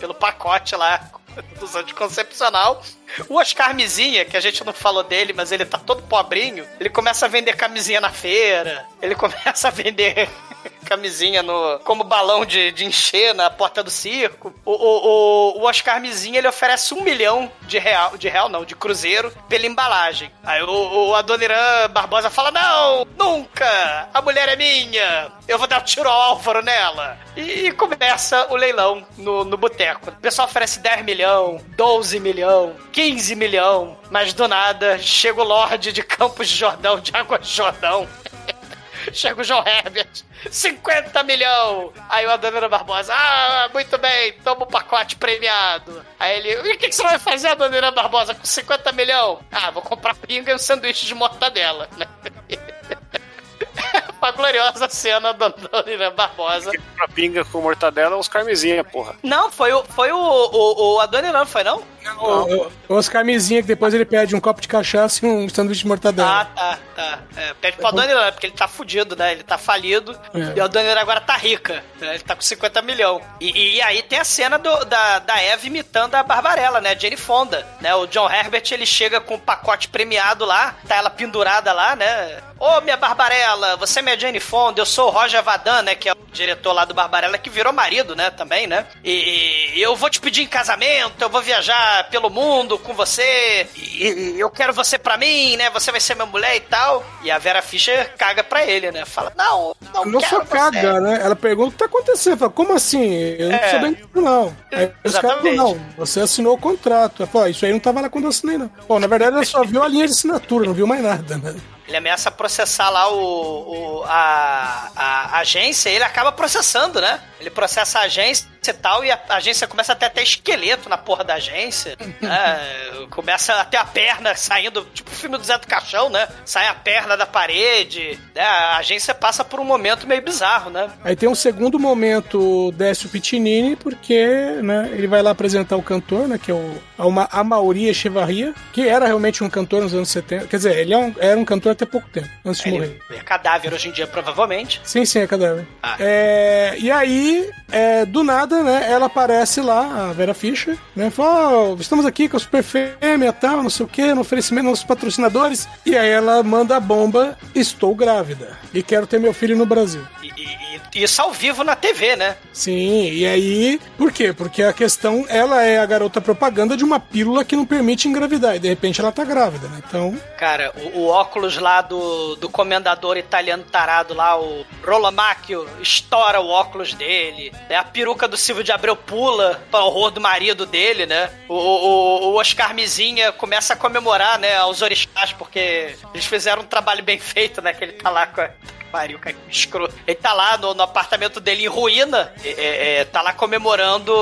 Pelo pacote lá <laughs> dos anticoncepcional. O Oscar Mizinha, que a gente não falou dele, mas ele tá todo pobrinho, ele começa a vender camisinha na feira, ele <laughs> começa a vender <laughs> camisinha no, como balão de, de encher na porta do circo. O, o, o, o Oscar Mizinha, ele oferece um milhão de real, de real não, de cruzeiro, pela embalagem. Aí o, o Adoniran Barbosa fala, não, nunca, a mulher é minha, eu vou dar um tiro ao Álvaro nela. E, e começa o leilão no, no boteco. O pessoal oferece 10 milhão, 12 milhão, 15 milhão, mas do nada chega o Lorde de Campos Jordão, de Água de Jordão. <laughs> Chega o João Herbert, 50 milhão. Aí o Adoniran Barbosa, ah, muito bem, toma o pacote premiado. Aí ele, e o que, que você vai fazer, Adoniran Barbosa, com 50 milhão? Ah, vou comprar pinga e um sanduíche de mortadela. <laughs> né? Uma gloriosa cena do Adoniran Barbosa. Pra pinga com mortadela, os carmezinha, porra. Não, foi o, foi o, o, o Adoniran, foi não? O, o Oscar Mizinha, que depois ele pede um copo de cachaça e um sanduíche de mortadela. Ah, tá, tá. É, pede pro Adoniran, porque ele tá fudido, né? Ele tá falido. É. E o Adoniran agora tá rica. né? Ele tá com 50 milhões. E, e aí tem a cena do- da, da Eva imitando a Barbarella, né? Jane Fonda. Né? O John Herbert, ele chega com um pacote premiado lá. Tá ela pendurada lá, né? Ô, minha Barbarella, você é minha Jane Fonda. Eu sou o Roger Vadan, né? Que é o diretor lá do Barbarella, que virou marido, né? Também, né? E, e eu vou te pedir em casamento. Eu vou viajar pelo mundo com você. E, e eu quero você pra mim, né? Você vai ser minha mulher e tal. E a Vera Fischer caga pra ele, né? Fala, não, não, Não só você. caga, né? Ela pergunta o que tá acontecendo. Fala, como assim? Eu não É. sabendo disso, não. Aí os caras não, você assinou o contrato. Ela fala, "Ah, isso aí não tava lá quando eu assinei, não. Bom, na verdade ela só viu a linha de assinatura, não viu mais nada, né? Ele ameaça processar lá o, o- a, a agência e ele acaba processando, né? Ele processa a agência e tal, e a agência começa até a ter esqueleto na porra da agência. né? <laughs> Começa até a perna saindo, tipo o filme do Zé do Caixão, né? Sai a perna da parede. né? A agência passa por um momento meio bizarro, né? Aí tem um segundo momento Décio Pitinini, porque né, ele vai lá apresentar o cantor, né? Que é o Ama- Amauri Echevarria, que era realmente um cantor nos anos 70. Quer dizer, ele é um- era um cantor até pouco tempo, antes de morrer. Ele é cadáver hoje em dia, provavelmente. Sim, sim, é cadáver. Ah. É, e aí, é, do nada, né, ela aparece lá, a Vera Fischer, né, fala, "Ó, estamos aqui com a Super Fêmea tal, não sei o que, no oferecimento dos patrocinadores, e aí ela manda a bomba, estou grávida, e quero ter meu filho no Brasil. E, e- isso ao vivo na TV, né? Sim, e aí, por quê? Porque a questão, ela é a garota propaganda de uma pílula que não permite engravidar, e de repente ela tá grávida, né, então... Cara, o, o óculos lá do, do comendador italiano tarado lá, o Rolomacchio, estoura o óculos dele. Né? A peruca do Silvio de Abreu pula para o horror do marido dele, né? O, o, o Oscar Mizinha começa a comemorar, né, aos orixás, porque eles fizeram um trabalho bem feito, né? Que ele tá lá com a... Pariu, cara, que escroto. Ele tá lá no, no apartamento dele em ruína, é, é, tá lá comemorando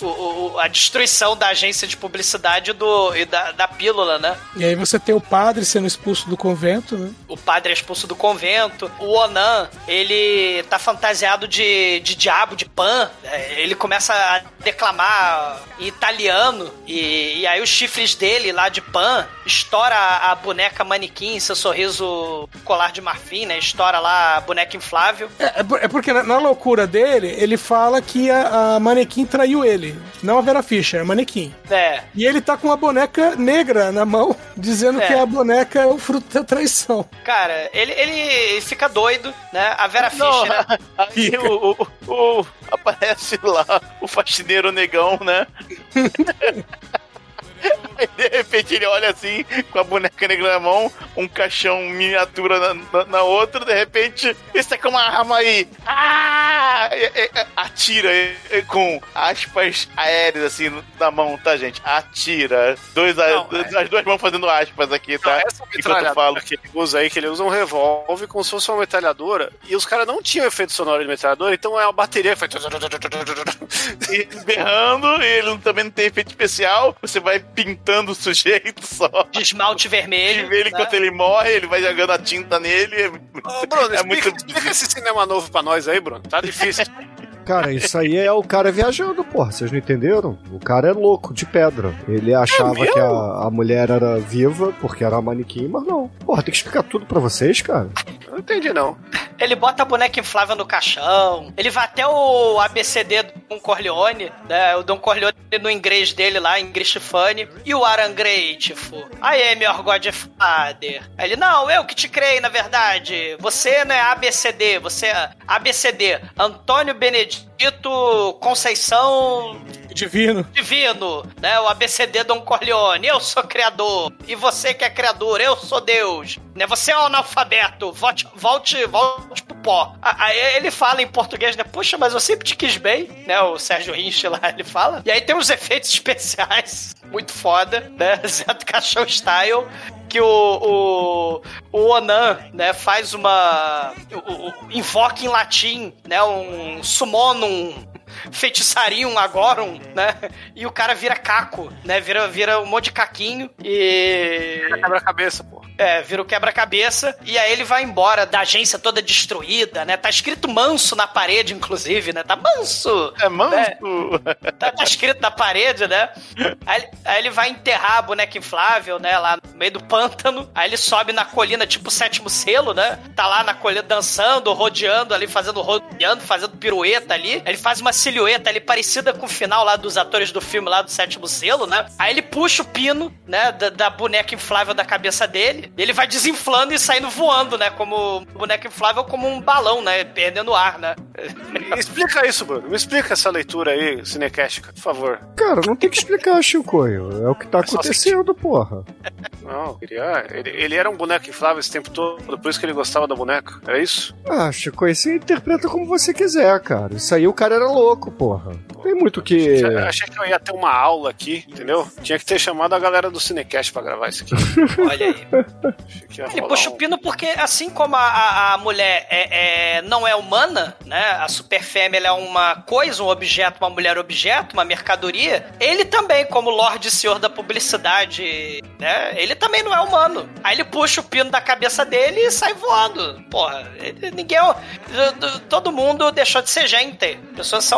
o- o- a destruição da agência de publicidade do, e da, da pílula, né? E aí você tem o padre sendo expulso do convento, né? o padre é expulso do convento. O Onan, ele tá fantasiado de, de diabo, de pan. É, Ele começa a declamar em italiano. E, e aí os chifres dele lá de pan estoura a, a boneca manequim, seu sorriso colar de marfim, né? Estoura lá a boneca inflável. É, é é porque na, na loucura dele, ele fala que a, a manequim traiu ele. Não a Vera Fischer, a manequim. É. E ele tá com uma boneca negra na mão, <laughs> dizendo É. que a boneca é o fruto da traição. Cara, ele, ele fica doido, né? A Vera Não, Fischer. né? <laughs> aí o, o- o- aparece lá o faxineiro negão, né? <laughs> Aí de repente ele olha assim, com a boneca negra na mão, um caixão miniatura na, na- na outra, de repente, ele tá com uma arma aí. Ah! Atira com aspas aéreas assim na mão, tá, gente? Atira. Dois, Não, dois- as duas mãos fazendo aspas aqui, tá? Essa Enquanto eu falo. que ele usa aí, que ele usa um revólver como se fosse uma metralhadora, e os caras não tinham efeito sonoro de metralhadora, então é uma bateria que faz... e berrando, e ele também não tem efeito especial, você vai pintando o sujeito só. De esmalte E vermelho. vê ele né? enquanto ele morre, ele vai jogando a tinta nele. É, Ô, Bruno, é explica, muito. explica esse cinema novo pra nós aí, Bruno. Tá difícil. <laughs> Cara, isso aí é o cara viajando, porra. Vocês não entenderam? O cara é louco, de pedra. Ele achava mesmo? que a, a mulher era viva porque era manequim, mas não. Porra, tem que explicar tudo pra vocês, cara. Eu não entendi, não. Ele bota a boneca inflável no caixão. Ele vai até o ABCD Don Corleone, né? O Don Corleone no inglês dele lá, em Grishifane. E o Aran Grateful. Aí, meu Godfather. Aí ele, não, eu que te criei, na verdade. Você não é ABCD, você é ABCD. Antônio Benedito Conceição Divino. Divino, né? O ABCD Don Corleone. Eu sou criador. E você que é criador, eu sou Deus. Né? Você é um analfabeto. Volte, volte, volte pro pó. Aí ele fala em português, né? Puxa, mas eu sempre te quis bem, né? O Sérgio Hinch lá, ele fala. E aí tem uns efeitos <laughs> especiais muito foda, né? Zé do Caixão Style que o, o, o Onan, né, faz uma. O, o, invoca em latim, né? Um summonum feitiçarinho agorum, né? E o cara vira caco, né? Vira, vira um monte de caquinho e. Quebra-cabeça, pô. É, vira o quebra-cabeça e aí ele vai embora da agência toda destruída, né? Tá escrito manso na parede, inclusive, né? Tá manso! É manso! né? Tá, tá escrito na parede, né? Aí, aí ele vai enterrar a boneca inflável, né? Lá no meio do pântano. Aí ele sobe na colina, tipo o sétimo selo, né? Tá lá na colina dançando, rodeando ali, fazendo rodeando, fazendo pirueta ali. Aí ele faz uma silhueta ali parecida com o final lá dos atores do filme lá do sétimo selo, né? Aí ele puxa o pino, né? Da, da boneca inflável da cabeça dele. Ele vai desinflando e saindo voando, né? Como boneca inflável, como um balão, né? Perdendo ar, né? Me <laughs> explica isso, Bruno. Me explica essa leitura aí, cinecástica, por favor. Cara, não tem que explicar, Chicoio. É o que tá É acontecendo, porra. Não, queria. Ele, ele era um boneco inflável esse tempo todo, por isso que ele gostava da boneca. Era isso? Ah, Chicoio, você interpreta como você quiser, cara. Isso aí o cara era louco, porra. Não tem muito o que. Eu Achei que eu ia ter uma aula aqui, entendeu? Tinha que ter chamado a galera do Cinecast pra gravar isso aqui. <laughs> Olha aí. Ele puxa um- o pino porque, assim como a, a, a mulher é, é- não é humana, né? A super fêmea é uma coisa, um objeto, uma mulher objeto, uma mercadoria. Ele também, como Lorde e Senhor da Publicidade, né? Ele também não é humano. Aí ele puxa o pino da cabeça dele e sai voando. Porra, ele- ninguém. é- Todo mundo deixou de ser gente. Pessoas são,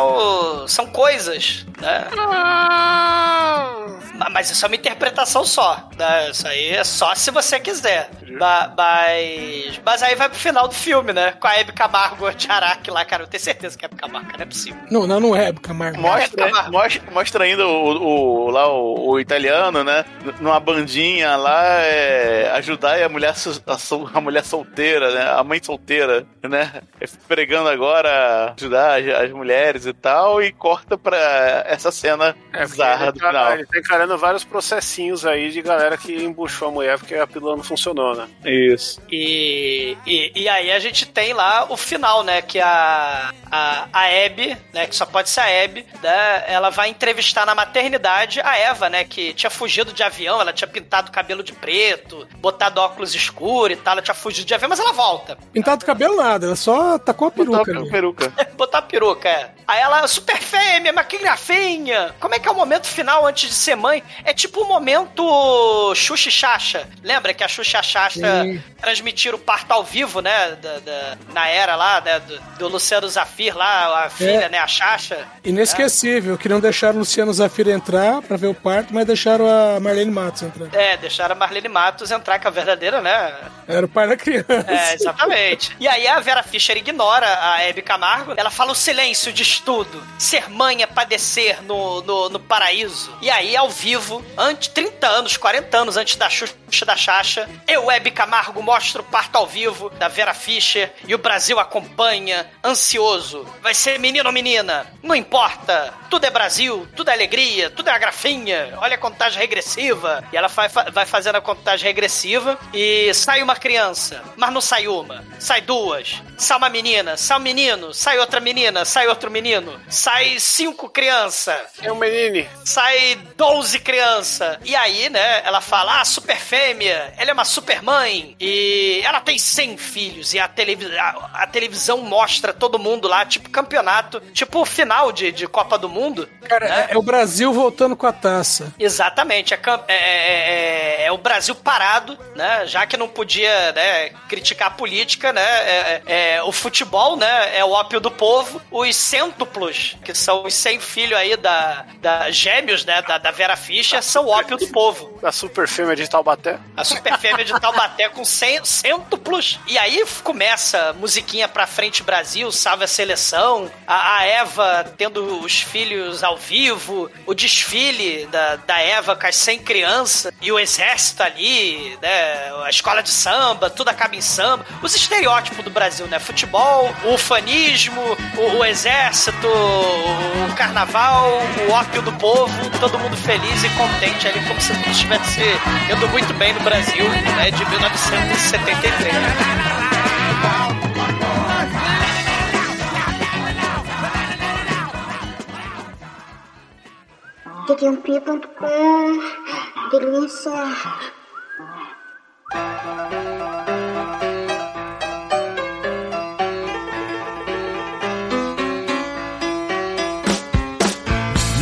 são coisas, né? Ma- Mas isso é uma interpretação só. Né? Isso aí é só se você quiser. Ba- Mas, mas aí vai pro final do filme, né? Com a Hebe Camargo de Araque lá, cara. Eu tenho certeza que é Hebe Camargo, não é possível. Não, não, não é, Camargo. Mostra, mostra, mostra ainda o, o- lá o, o italiano, né? Numa bandinha lá, é, ajudar a mulher, a, a mulher solteira, né? A mãe solteira, né? É, Pregando agora ajudar as, as mulheres e tal, e corta pra essa cena É, bizarra do tá, final. ele tá encarando vários processinhos aí de galera que embuchou a mulher porque a pílula não funcionou, né? Isso. E, e, e aí a gente tem lá o final, né? Que a, a, a Abby, né? Que só pode ser a Abby, né? Ela vai entrevistar na maternidade a Eva, né? Que tinha fugido de avião, ela tinha pintado o cabelo de preto, botado óculos escuros e tal, ela tinha fugido de avião, mas ela volta. Pintado o cabelo nada, ela só tacou a peruca Botar ali. peruca. <laughs> Botar a peruca, é. Aí ela, super fêmea, mas que grafinha. Como é que é o momento final antes de ser mãe? É tipo o momento Xuxa Xaxa. Lembra que a Xuxa e a Xaxa transmitiram o parto ao vivo, né? Da, da- na era lá, né? Do, do Luciano Zafir lá, a filha, né? A Xaxa. Inesquecível, que não deixaram o Luciano Zafira entrar pra ver o parto, mas deixaram a Marlene Matos entrar. É, deixaram a Marlene Matos entrar com a verdadeira, né? Era o pai da criança. É, exatamente. E aí a Vera Fischer ignora a Hebe Camargo. Ela fala o silêncio de estudo. Ser mãe é padecer no, no, no paraíso. E aí, ao vivo, antes, 30 anos, 40 anos antes da Xuxa da Xaxa, eu, Hebe Camargo, mostro o parto ao vivo da Vera Fischer e o Brasil acompanha, ansioso. Vai ser menino ou menina? Não importa. Tudo é Brasil, tudo é alegria, tudo é a grafinha. Olha a contagem regressiva. E ela vai, vai fazendo a contagem regressiva e sai uma criança, mas não sai uma. Sai duas. Sai uma menina, sai um menino, sai outra menina, sai outro menino. Sai cinco crianças. É um menino. Sai 12 crianças. E aí, né, ela fala, ah, super fêmea, ela é uma super mãe. E ela tem 100 filhos. E a, a, a televisão mostra todo mundo lá, tipo campeonato, tipo final de, de Copa do Mundo, mundo. Cara, né? é, é o Brasil voltando com a taça. Exatamente, é, é- é- é- é o Brasil parado, né? Já que não podia né, criticar a política, né? o futebol, né? É o ópio do povo. Os cêntuplos, que são os 100 filhos aí da, da gêmeos, né? Da, da Vera Fischer, são o ópio do povo. Da super fêmea de Taubaté. A super fêmea de Taubaté com cen- cêntuplos. E aí começa a musiquinha pra frente Brasil, salve a seleção. A, a Eva tendo os filhos ao vivo. O desfile da, da Eva com as 100 crianças. E o exército ali, né? A escola de samba, tudo acaba em samba. Os estereótipos do Brasil, né? Futebol, o ufanismo, o, o exército, o carnaval, o ópio do povo. Todo mundo feliz e contente ali, como se tudo estivesse indo muito bem no Brasil, né? De 1973. td1p.com, delícia.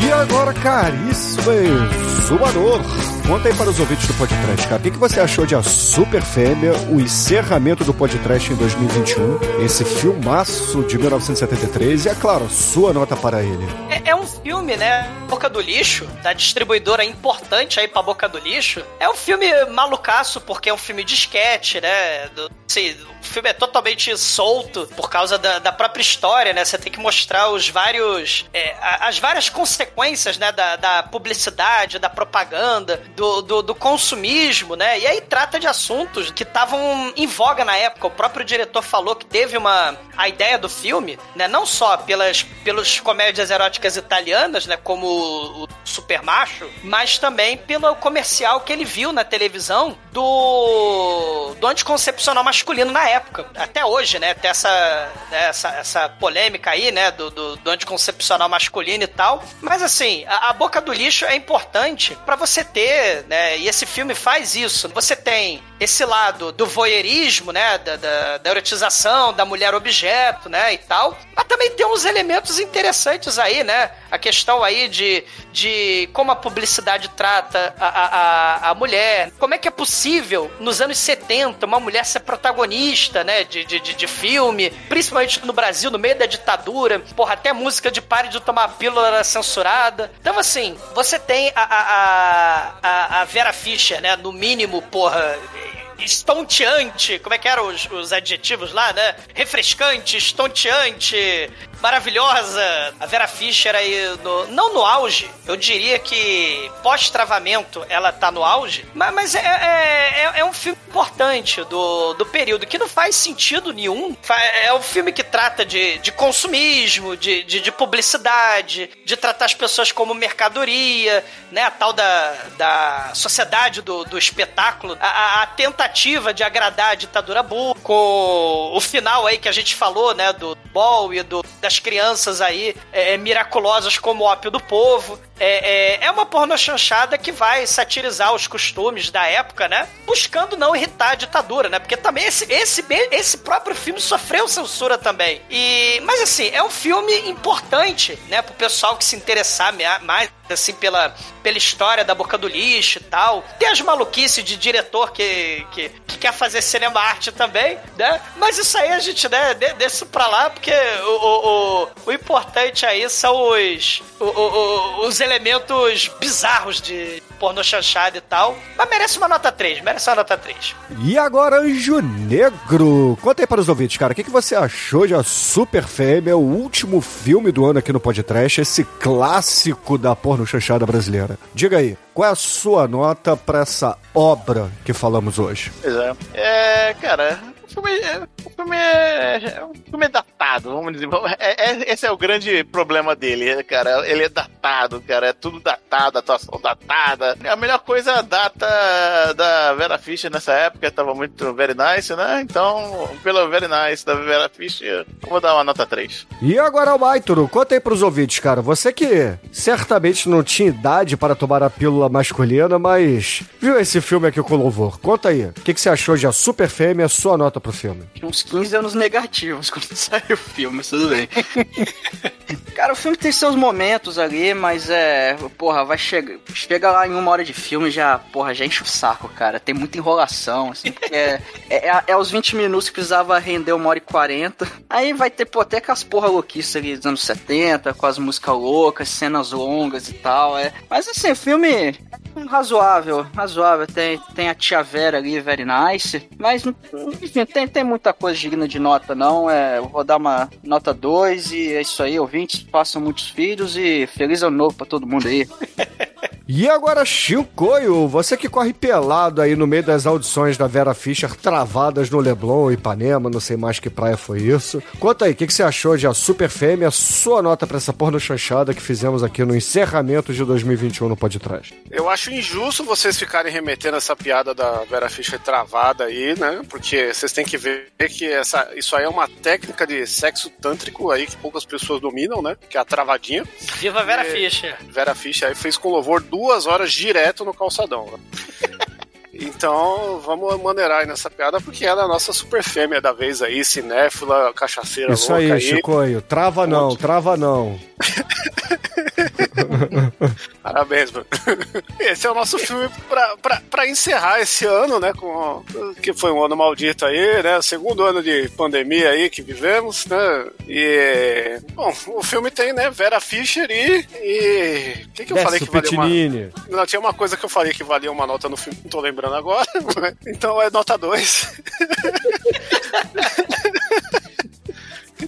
E agora, caríssimo exumador, conta aí para os ouvintes do podcast, cara. O que, você achou de A Super Fêmea, o encerramento do podcast em 2021, esse filmaço de 1973 e, é claro, sua nota para ele? É, é um filme, né? Boca do Lixo, da distribuidora importante aí pra Boca do Lixo. É um filme malucaço, porque é um filme de esquete, né? Do, assim, o filme é totalmente solto por causa da, da própria história, né? Você tem que mostrar os vários. é, as várias consequências, né? Da, da publicidade, da propaganda, do, do, do consumismo, né? E aí trata de assuntos que estavam em voga na época. O próprio diretor falou que teve uma. A ideia do filme, né? Não só pelas pelos comédias eróticas italianas, né? Como o Super Macho, mas também pelo comercial que ele viu na televisão do, do anticoncepcional masculino na época. Até hoje, né? Tem essa, né, essa, essa polêmica aí, né? Do, do, do anticoncepcional masculino e tal. Mas assim, a, a boca do lixo é importante pra você ter, né? E esse filme faz isso. Você tem esse lado do voyeurismo, né? Da, da, da erotização, da mulher objeto, né? E tal. Mas também tem uns elementos interessantes aí, né? A questão aí de, de como a publicidade trata a, a, a, mulher. Como é que é possível, nos anos 70, uma mulher ser protagonista, né? De, de, de, de filme, principalmente no Brasil, no meio da ditadura. Porra, até música de pare de tomar pílula era censurada. Então, assim, você tem a, a, a, a- a Vera Fischer, né? No mínimo, porra estonteante, como é que eram os, os adjetivos lá, né? Refrescante, estonteante, maravilhosa. A Vera Fischer aí, no- não no auge, eu diria que pós-travamento ela tá no auge, mas, mas é, é, é- é um filme importante do, do período, que não faz sentido nenhum. É um filme que trata de, de consumismo, de, de, de publicidade, de tratar as pessoas como mercadoria, né? A tal da, da sociedade do, do espetáculo, a, a- a tentativa de agradar a ditadura burra, com o final aí que a gente falou, né? Do bol e do, das crianças aí é, miraculosas como ópio do povo. É, é, é uma porno chanchada que vai satirizar os costumes da época, né? Buscando não irritar a ditadura, né? Porque também esse, esse, esse próprio filme sofreu censura também. E, mas assim, é um filme importante, né? Pro pessoal que se interessar mais assim pela, pela história da boca do lixo e tal. Tem as maluquices de diretor que, que, que quer fazer cinema arte também, né? Mas isso aí a gente, né, de- deixa isso pra lá, porque o, o, o, o importante aí são os, o- o- os elementos bizarros de porno chanchada e tal. Mas merece uma nota 3, merece uma nota 3. E agora, Anjo Negro. Conta aí para os ouvintes, cara, o que, que você achou de A Super Fêmea, o último filme do ano aqui no Podcast, esse clássico da porno chanchada brasileira? Diga aí, qual é a sua nota para essa obra que falamos hoje? Pois é. É, cara, o filme, é, o filme é, é um filme datado, vamos dizer. É- é- esse é o grande problema dele, cara. Ele é datado, cara. É tudo datado, atuação datada. A melhor coisa é a data da Vera Fischer nessa época, tava muito very nice, né? Então, pelo very nice da Vera Fischer, eu vou dar uma nota 3. E agora, Maituro, conta aí pros ouvintes, cara. Você que certamente não tinha idade para tomar a pílula masculina, mas viu esse filme aqui com louvor. Conta aí, o que, que você achou de A Super Fêmea, sua nota pro filme? Uns 15 anos negativos <laughs> quando saiu o filme, mas tudo bem. <laughs> Cara, o filme tem seus momentos ali, mas é. Porra, vai chegar. Chega lá em uma hora de filme já. Porra, já enche o saco, cara. Tem muita enrolação, assim. É, é, é, é os 20 minutos que precisava render uma hora e 40. Aí vai ter, pô, até aquelas porra louquices ali dos anos 70, com as músicas loucas, cenas longas e tal. É. Mas assim, o filme. é Razoável, razoável. Tem, tem a tia Vera ali, very nice. Mas, enfim, tem, tem muita coisa digna de nota, não. É, eu vou dar uma nota 2 e é isso aí, ouvintes. Façam muitos filhos e feliz ano novo pra todo mundo aí. <laughs> E agora, Chicoio, você que corre pelado aí no meio das audições da Vera Fischer travadas no Leblon, Ipanema, não sei mais que praia foi isso. Conta aí, o que, que você achou de A Super Fêmea, sua nota pra essa porno chanchada que fizemos aqui no encerramento de 2021 no Podcast. Eu acho injusto vocês ficarem remetendo essa piada da Vera Fischer travada aí, né? Porque vocês têm que ver que essa, isso aí é uma técnica de sexo tântrico aí que poucas pessoas dominam, né? Que é a travadinha. Viva Vera É. Fischer. Vera Fischer aí fez com louvor duas horas direto no calçadão. né? <laughs> Então, vamos maneirar aí nessa piada, porque ela é a nossa super fêmea da vez aí, cinéfila, cachaceira Isso louca aí, Chicoio, trava não, trava não. <laughs> <laughs> Parabéns, mano. <laughs> Esse é o nosso filme pra, pra, pra encerrar esse ano, né? Com, que foi um ano maldito aí, né? Segundo ano de pandemia aí que vivemos, né? E. Bom, o filme tem, né? Vera Fischer e. e o que, que eu falei que valia uma. Não, tinha uma coisa que eu falei que valia uma nota no filme, não tô lembrando agora. <laughs> então é nota 2.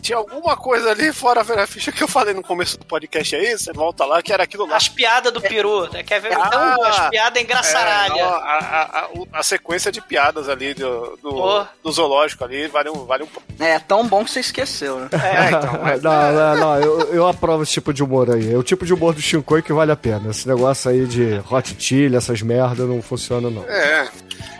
Tinha alguma coisa ali fora a Fischer que eu falei no começo do podcast aí, você volta lá, que era aquilo lá. As piadas do peru, né? Quer ver? Ah, Então, as piadas É, engraçaralha. não, a, a- a- a sequência de piadas ali do, do, do zoológico ali vale um, vale um pouco. É tão bom que você esqueceu, né? É, então, mas- não, <laughs> não, não, eu, eu aprovo esse tipo de humor aí. É o tipo de humor do Chicoio que vale a pena. Esse negócio aí de hot chili, essas merdas, não funciona não. É.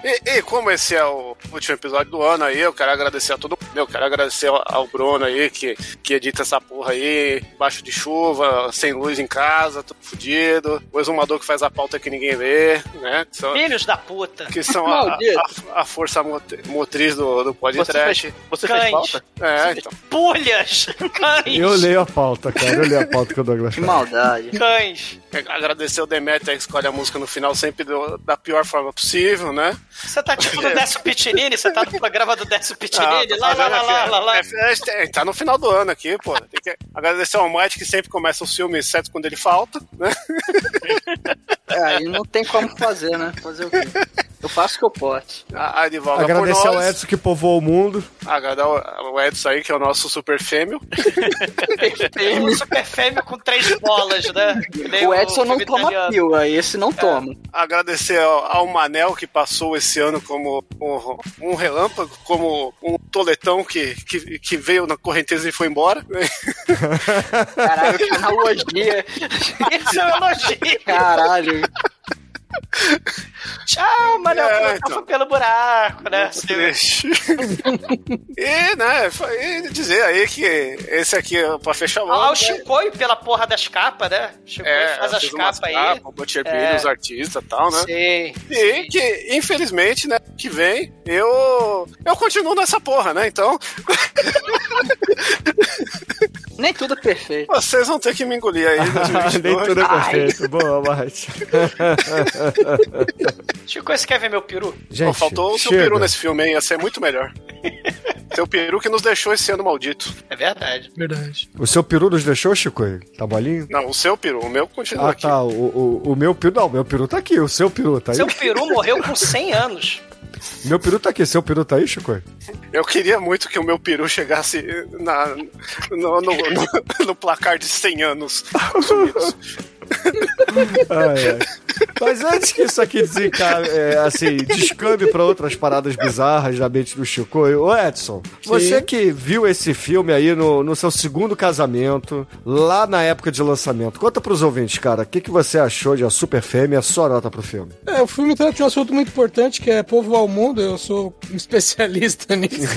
E, e como esse é o último episódio do ano aí, eu quero agradecer a todo mundo. Eu quero agradecer ao, ao Bruno aí, que, que edita essa porra aí, baixo de chuva, sem luz em casa, tudo fudido. O exumador que faz a pauta que ninguém lê, né? São, Filhos da puta. que são a, a- a força mot- motriz do, do Você podcast. fez, você fez pauta? É, então. Pulhas. <laughs> Cães. Eu leio a pauta, cara. Eu leio a pauta que o Douglas Que maldade. Cães. Agradecer o Demeter que escolhe a música no final sempre do- da pior forma possível, né? Você tá tipo no Décio Pitinini? Você tá no programa do Décio Ah, Pitinini? tô lá, lá, lá, lá, aqui, lá, lá. é, é, é, tá no final do ano aqui, pô. Tem que agradecer ao Mike que sempre começa os filmes certo quando ele falta, né? É, aí não tem como fazer, né? Fazer o quê? Eu faço o que eu posso. A, a Edivalga Agradecer por ao. Edson que povoou o mundo. Agradecer ao, ao Edson aí, que é o nosso super fêmeo. <laughs> Um super fêmeo com três bolas, né? O Edson não filme toma italiano. pílula, esse não toma. Agradecer ao, ao Manel que passou esse ano como um, um relâmpago, como um toletão que, que, que veio na correnteza e foi embora. Caralho, que analogia. <laughs> Isso é um elogio. Caralho. <laughs> Tchau, mano. É, então. pelo buraco, né? <laughs> E, né, e dizer aí que esse aqui, é pra fechar o Ah, ano, o Chicoio pela porra das capas, né? O Chicoio É, faz as capas aí. capas, O Butcher É. os artistas e tal, né? Sim. E que, infelizmente, né, que vem, eu eu continuo nessa porra, né? Então, <laughs> Nem tudo é perfeito. vocês vão ter que me engolir aí <laughs> em Nem 2022. tudo é perfeito. Boa, Mate. <laughs> Chicoio, você quer ver meu peru? Gente, Pô, faltou o seu chega. peru nesse filme, hein? Ia ser muito melhor. <laughs> seu peru que nos deixou esse ano maldito. É verdade. Verdade. O seu peru nos deixou, Chico? Tá molinho? Não, o seu peru, o meu continua Ah, aqui. tá. O, o, o meu peru. Não, o meu peru tá aqui. O seu peru tá aí. Seu peru morreu com 100 anos. Meu peru tá aqui. Seu peru tá aí, Chico? Eu queria muito que o meu peru chegasse na, no, no- no- no placar de 100 anos. <laughs> Ai, ai. Mas antes que isso aqui desenca... é, assim, descambe pra outras paradas bizarras da mente do Chico, ô Edson, você que viu esse filme aí no, no seu segundo casamento, lá na época de lançamento, conta pros ouvintes, cara, o que, que você achou de A Super Fêmea, sua nota pro filme? É, o filme trata de um assunto muito importante que é povoar o mundo. Eu sou um especialista <laughs> nisso.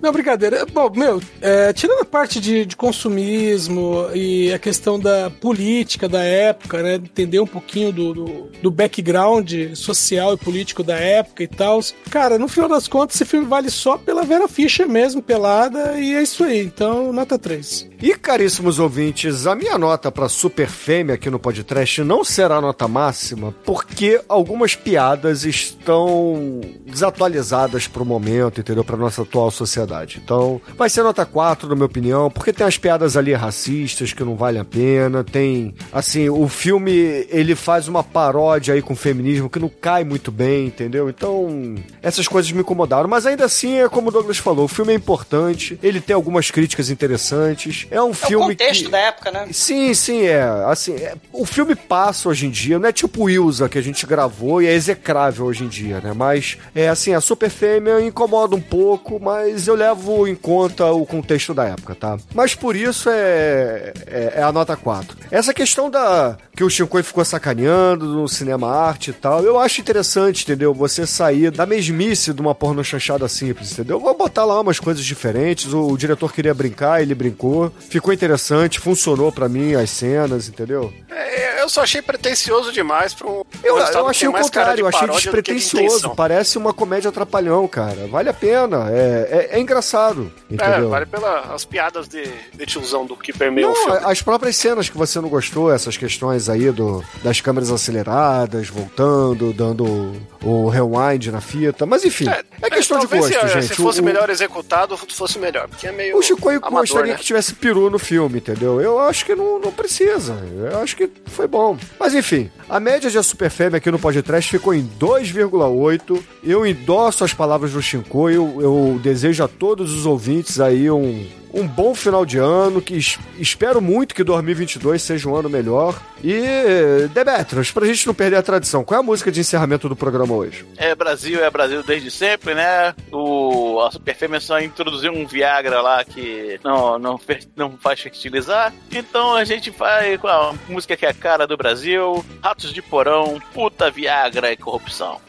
Não, brincadeira. Bom, meu, é, tirando a parte de, de consumismo e a questão da política da época, né? Entender um pouquinho do, do, do background social e político da época e tal. Cara, no final das contas, esse filme vale só pela Vera Fischer mesmo, pelada, e é isso aí. Então, nota 3. E caríssimos ouvintes, a minha nota para Super Fêmea aqui no podcast não será nota máxima, porque algumas piadas estão desatualizadas pro momento, entendeu? Pra nossa atual sociedade. Então, vai ser nota 4, na minha opinião, porque tem as piadas ali racistas que não valem a pena, tem, assim, filme, ele faz uma paródia aí com o feminismo que não cai muito bem, entendeu? Então, essas coisas me incomodaram, mas ainda assim, é como o Douglas falou, o filme é importante, ele tem algumas críticas interessantes, é um É o filme contexto que... da época, né? Sim, sim, é. Assim, é- o filme passa hoje em dia, não é tipo o Ilza que a gente gravou e é execrável hoje em dia, né? Mas, é assim, a Super Fêmea incomoda um pouco, mas eu levo em conta o contexto da época, tá? Mas por isso é, é, é a nota 4. Essa questão da que o Shinkoi ficou sacaneando no cinema arte e tal, eu acho interessante, entendeu? Você sair da mesmice de uma porno chanchada simples, entendeu? Vou botar lá umas coisas diferentes, o, o diretor queria brincar, ele brincou, ficou interessante, funcionou pra mim as cenas, entendeu? É, Eu só achei pretencioso demais pra um. Eu, eu que achei o contrário, eu achei que despretensioso. Parece uma comédia atrapalhão, cara. Vale a pena. É, é, é engraçado. É, Entendeu? vale pelas piadas de, de tiozão do que permeia o filme. as próprias cenas que você não gostou, essas questões aí do, das câmeras aceleradas, voltando, dando o rewind na fita, mas enfim, é, questão de gosto, se, gente. Se fosse O- melhor executado, fosse melhor. Porque é meio. O Chico amador, gostaria né? que tivesse peru no filme, entendeu? Eu acho que não, não precisa. Eu acho que foi bom. Mas enfim, a média de A Super Fêmea aqui no podcast ficou em 2,8. Eu endosso as palavras do Shinko. Eu, eu desejo a todos os ouvintes aí um, um bom final de ano. Que es- espero muito que 2022 seja um ano melhor. E, Demetrios, pra gente não perder a tradição, qual é a música de encerramento do programa hoje? É Brasil, é Brasil desde sempre, né? O, a Super Fêmea só introduziu um Viagra lá que não, não, não faz fertilizar. Então a gente vai com a música que é a cara do Brasil: Ratos de Porão, Puta Viagra e Corrupção.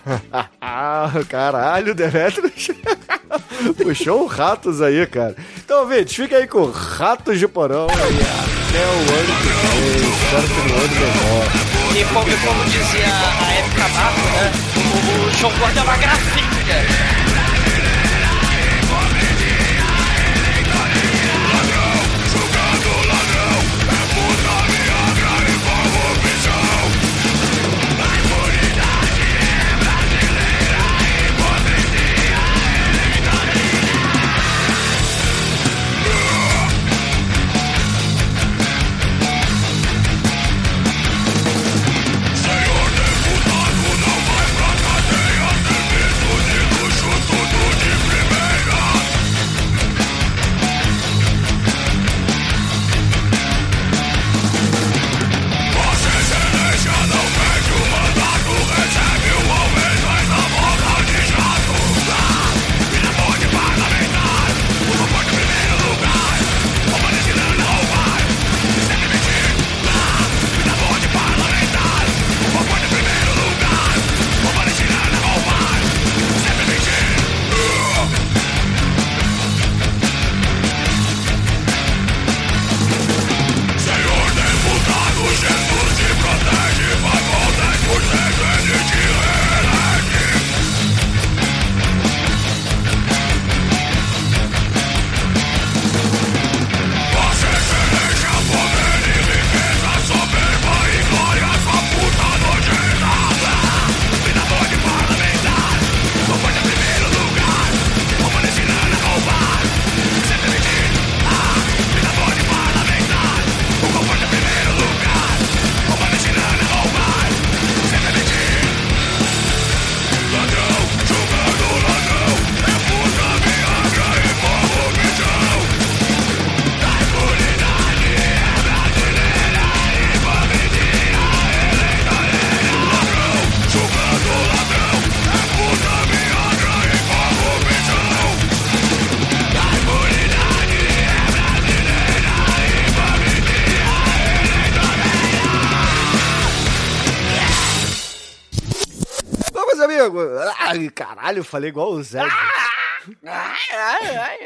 Ah, <laughs> caralho, Demetrius. <laughs> <laughs> Puxou um ratos aí, cara. Então, Vitor, fica aí com ratos de porão e até o ano que vem. Espero que no ano melhor. E como, como dizia a época Marco, né? O, o João Gordo é uma gracinha. Caralho, eu falei igual o Zé. Ai, ai, ai.